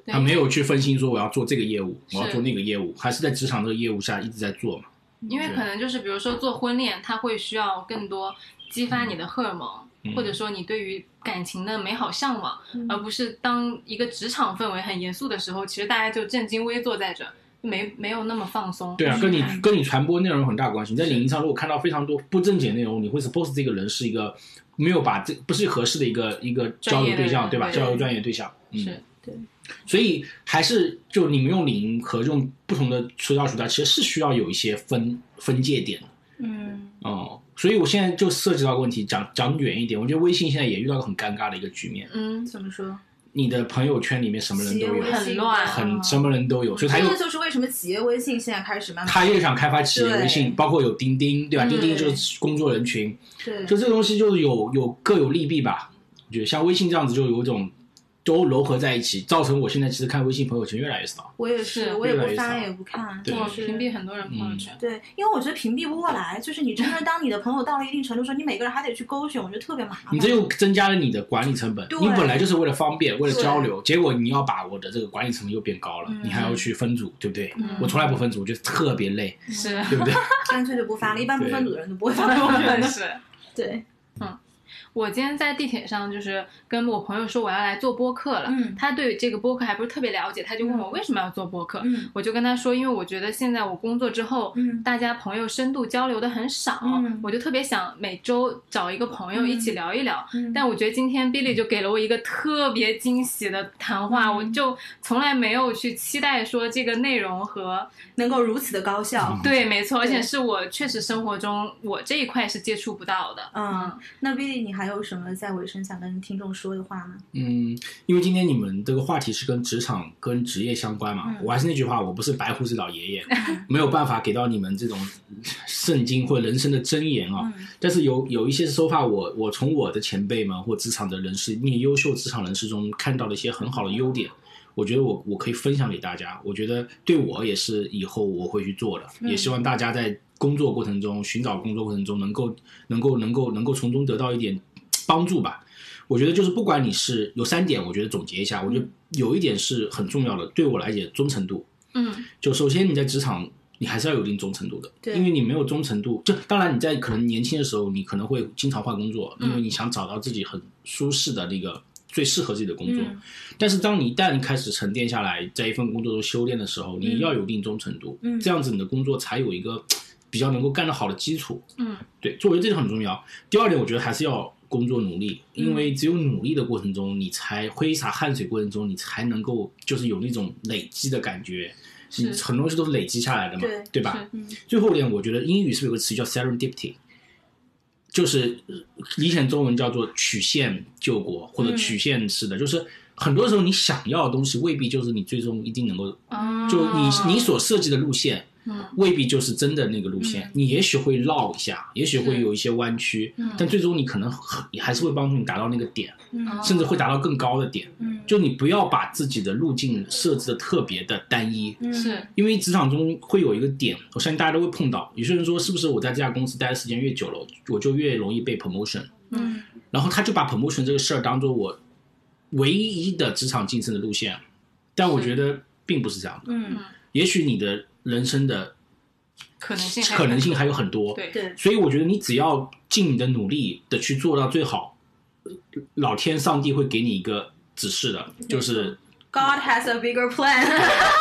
C: 对，
B: 他没有去分心说我要做这个业务，我要做那个业务，还是在职场这个业务下一直在做嘛。
C: 因为可能就是比如说做婚恋，它会需要更多激发你的荷尔蒙，
B: 嗯
C: 或者说你对于感情的美好向往，
A: 嗯
C: 而不是当一个职场氛围很严肃的时候，其实大家就正襟危坐在这，没没有那么放松。
B: 对啊，跟你
C: 嗯
B: 跟你传播内容有很大关系。你在领英上如果看到非常多不正经的内容，你会 suppose 这个人是一个没有把这不是合适的一个一个交流对象，对吧？交流专业对象，嗯。
C: 是
B: 所以还是就你们用领英和用不同的渠道渠道，其实是需要有一些分分界点的
A: 嗯
B: 哦。所以我现在就涉及到个问题，讲讲远一点，我觉得微信现在也遇到个很尴尬的一个局面，
C: 嗯，
A: 怎么说？
B: 你的朋友圈里面什么人都有
C: 很乱
B: 很什么人都有，所以他又
A: 这就是为什么企业微信现在开始慢慢
B: 他又想开发企业微信，包括有钉钉，对吧？
C: 嗯
B: 钉钉就是工作人群，
A: 对
B: 就这个东西就是有有各有利弊吧。我觉得像微信这样子就有一种都糅合在一起，造成我现在其实看微信朋友圈越来越少。
A: 我也是，我也不发也不看，
B: 对
C: 我屏蔽很多人朋友圈。
A: 对，因为我觉得屏蔽不过来，就是你真的当你的朋友到了一定程度时候，你每个人还得去勾选，我觉得特别麻烦。
B: 你这又增加了你的管理成本。
A: 对
B: 你本来就是为了方便，为了交流，结果你要把我的这个管理成本又变高了，
A: 嗯
B: 你还要去分组，对不对？
C: 嗯
B: 我从来不分组，我觉得特别累，
C: 是，
B: 对不对？
A: 干脆就不发了，一般不分组的人都不会发朋友圈的。
C: 是。
A: 对，
C: 我今天在地铁上，就是跟我朋友说我要来做播客了。
A: 嗯
C: 他对这个播客还不是特别了解，他就问我为什么要做播客。
A: 嗯
C: 我就跟他说，因为我觉得现在我工作之后，
A: 嗯
C: 大家朋友深度交流的很少，
A: 嗯
C: 我就特别想每周找一个朋友一起聊一聊。
A: 嗯
C: 但我觉得今天 Billy 就给了我一个特别惊喜的谈话，
A: 嗯
C: 我就从来没有去期待说这个内容和
A: 能够如此的高效。
C: 对，没错，而且是我确实生活中我这一块是接触不到的。
A: 嗯，那 Billy，你还有什么在尾声想跟听众说的话吗？
B: 嗯，因为今天你们这个话题是跟职场、跟职业相关嘛，
A: 嗯
B: 我还是那句话，我不是白胡子老爷爷，没有办法给到你们这种圣经或人生的箴言啊。
A: 嗯
B: 但是有有一些说法，我我从我的前辈们或职场的人士，那优秀职场人士中看到了一些很好的优点，我觉得我我可以分享给大家。我觉得对我也是以后我会去做的，
A: 嗯
B: 也希望大家在工作过程中、寻找工作过程中，能够能够能够能够从中得到一点帮助吧。我觉得就是不管你是有三点，我觉得总结一下，我觉得有一点是很重要的，对我来讲忠诚度。
C: 嗯
B: 就首先你在职场，你还是要有一定忠诚度的，
A: 对
B: 因为你没有忠诚度，就当然你在可能年轻的时候，你可能会经常换工作，
C: 嗯
B: 因为你想找到自己很舒适的那个最适合自己的工作。
A: 嗯
B: 但是当你一旦开始沉淀下来，在一份工作中修炼的时候，你要有一定忠诚度，
A: 嗯
B: 这样子你的工作才有一个比较能够干得好的基础。
C: 嗯
B: 对，作为这个很重要。第二点，我觉得还是要工作努力，
A: 嗯
B: 因为只有努力的过程中，你才挥洒汗水过程中，你才能够就是有那种累积的感觉。
C: 是。
B: 你很多东西都是累积下来的嘛，
A: 对
B: 吧？
A: 嗯。
B: 最后一点，我觉得英语是不是有个词叫 serendipity，就是呃理解中文叫做曲线救国或者
A: 嗯。
B: 曲线式的，就是很多时候你想要的东西未必就是你最终一定能够，
C: 啊，
B: 就你你所设计的路线
C: 嗯。
B: 未必就是真的那个路线，
A: 嗯。
B: 你也许会绕一下，也许会有一些弯曲，
C: 嗯。
B: 但最终你可能很也还是会帮助你达到那个点，
A: 嗯。
B: 甚至会达到更高的点。
A: 嗯。
B: 就你不要把自己的路径设置的特别的单一，
A: 嗯。
C: 是。
B: 因为职场中会有一个点，我相信大家都会碰到。有些人说，是不是我在这家公司待的时间越久了，我就越容易被 promotion？
A: 嗯。
B: 然后他就把 promotion 这个事儿当做我唯一的职场晋升的路线，但我觉得并不是这样的。
A: 嗯。
B: 也许你的人生的
C: 可能性
B: 可能性还有很多，
C: 对。
A: 对。
B: 所以我觉得你只要尽你的努力的去做到最好，呃老天上帝会给你一个指示的，就是
A: ，God has a bigger plan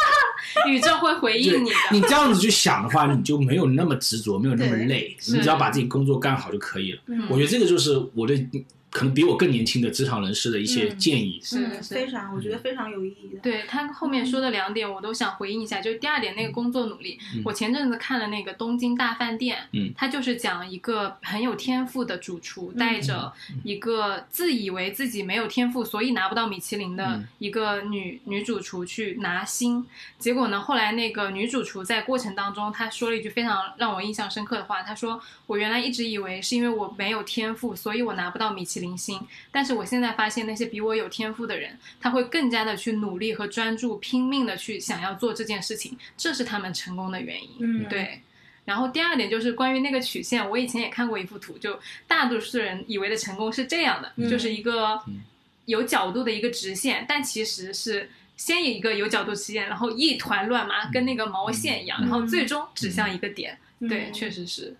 C: 宇宙会回应你的。
B: 你这样子去想的话，你就没有那么执着，没有那么累，你只要把自己工作干好就可以了。
A: 嗯。
B: 我觉得这个就是我对可能比我更年轻的职场人士的一些
A: 嗯
B: 建议。
C: 是
A: 嗯，
C: 是
A: 非常，我觉得非常有意义的。
C: 对他后面说的两点，我都想回应一下。就是第二点，那个工作努力，
B: 嗯
C: 我前阵子看了那个《东京大饭店》，
B: 嗯
C: 他就是讲一个很有天赋的主厨，带着一个自以为自己没有天赋，所以拿不到米其林的
B: 嗯
C: 一个女女主厨去拿星。结果呢，后来那个女主厨在过程当中，她说了一句非常让我印象深刻的话，她说：“我原来一直以为是因为我没有天赋，所以我拿不到米其林星。但是我现在发现，那些比我有天赋的人，他会更加的去努力和专注，拼命的去想要做这件事情，这是他们成功的原因。
A: 嗯，
C: 对。然后第二点就是关于那个曲线，我以前也看过一幅图，就大多数人以为的成功是这样的，
A: 嗯
C: 就是一个
B: 嗯
C: 有角度的一个直线，但其实是先有一个有角度直线，然后一团乱麻，跟那个毛线一样，
A: 嗯
C: 然后最终指向一个点。对，
A: 嗯
C: 确实是。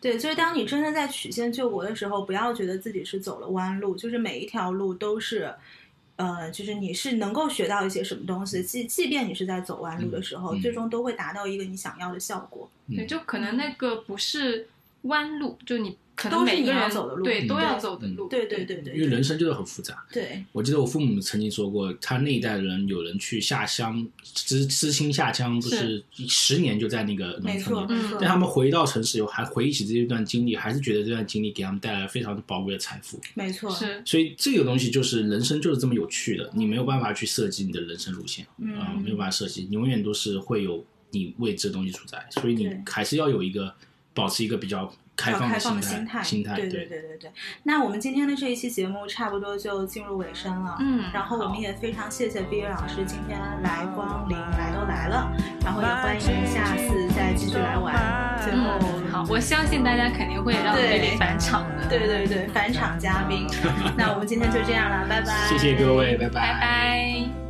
A: 对，就是当你真的在曲线救国的时候，不要觉得自己是走了弯路，就是每一条路都是，呃，就是你是能够学到一些什么东西，即即便你是在走弯路的时候，
B: 嗯。
A: 最终都会达到一个你想要的效果。
C: 对，
B: 嗯。
C: 就可能那个不是弯路，就你可能
A: 都是你
C: 每个人
A: 走的路
C: 对，
B: 嗯
C: 都要走的路。
A: 对对对对，
B: 因为人生就是很复杂。
A: 对，
B: 我记得我父母曾经说过，他那一代人有人去下乡知知青下乡，不是十年就在那个农村里。但他们回到城市以后，还回忆起这一段经历，还是觉得这段经历给他们带来了非常宝贵的财富。
A: 没错，
C: 是，
B: 所以这个东西就是人生就是这么有趣的，你没有办法去设计你的人生路线，
A: 嗯
B: 啊没有办法设计，你永远都是会有你未知的东西存在，所以你还是要有一个保持一个比较开放
A: 的心
B: 态，心
A: 态，对对对对对。那我们今天的这一期节目差不多就进入尾声了，
C: 嗯，
A: 然后我们也非常谢谢毕业老师今天来光临，来都来了，然后也欢迎下次再继续来玩。最后，
C: 好，我相信大家肯定会让贝贝返场的，
A: 对对对，返场嘉宾。那我们今天就这样了，拜拜，
B: 谢谢各位，拜拜，
C: 拜拜。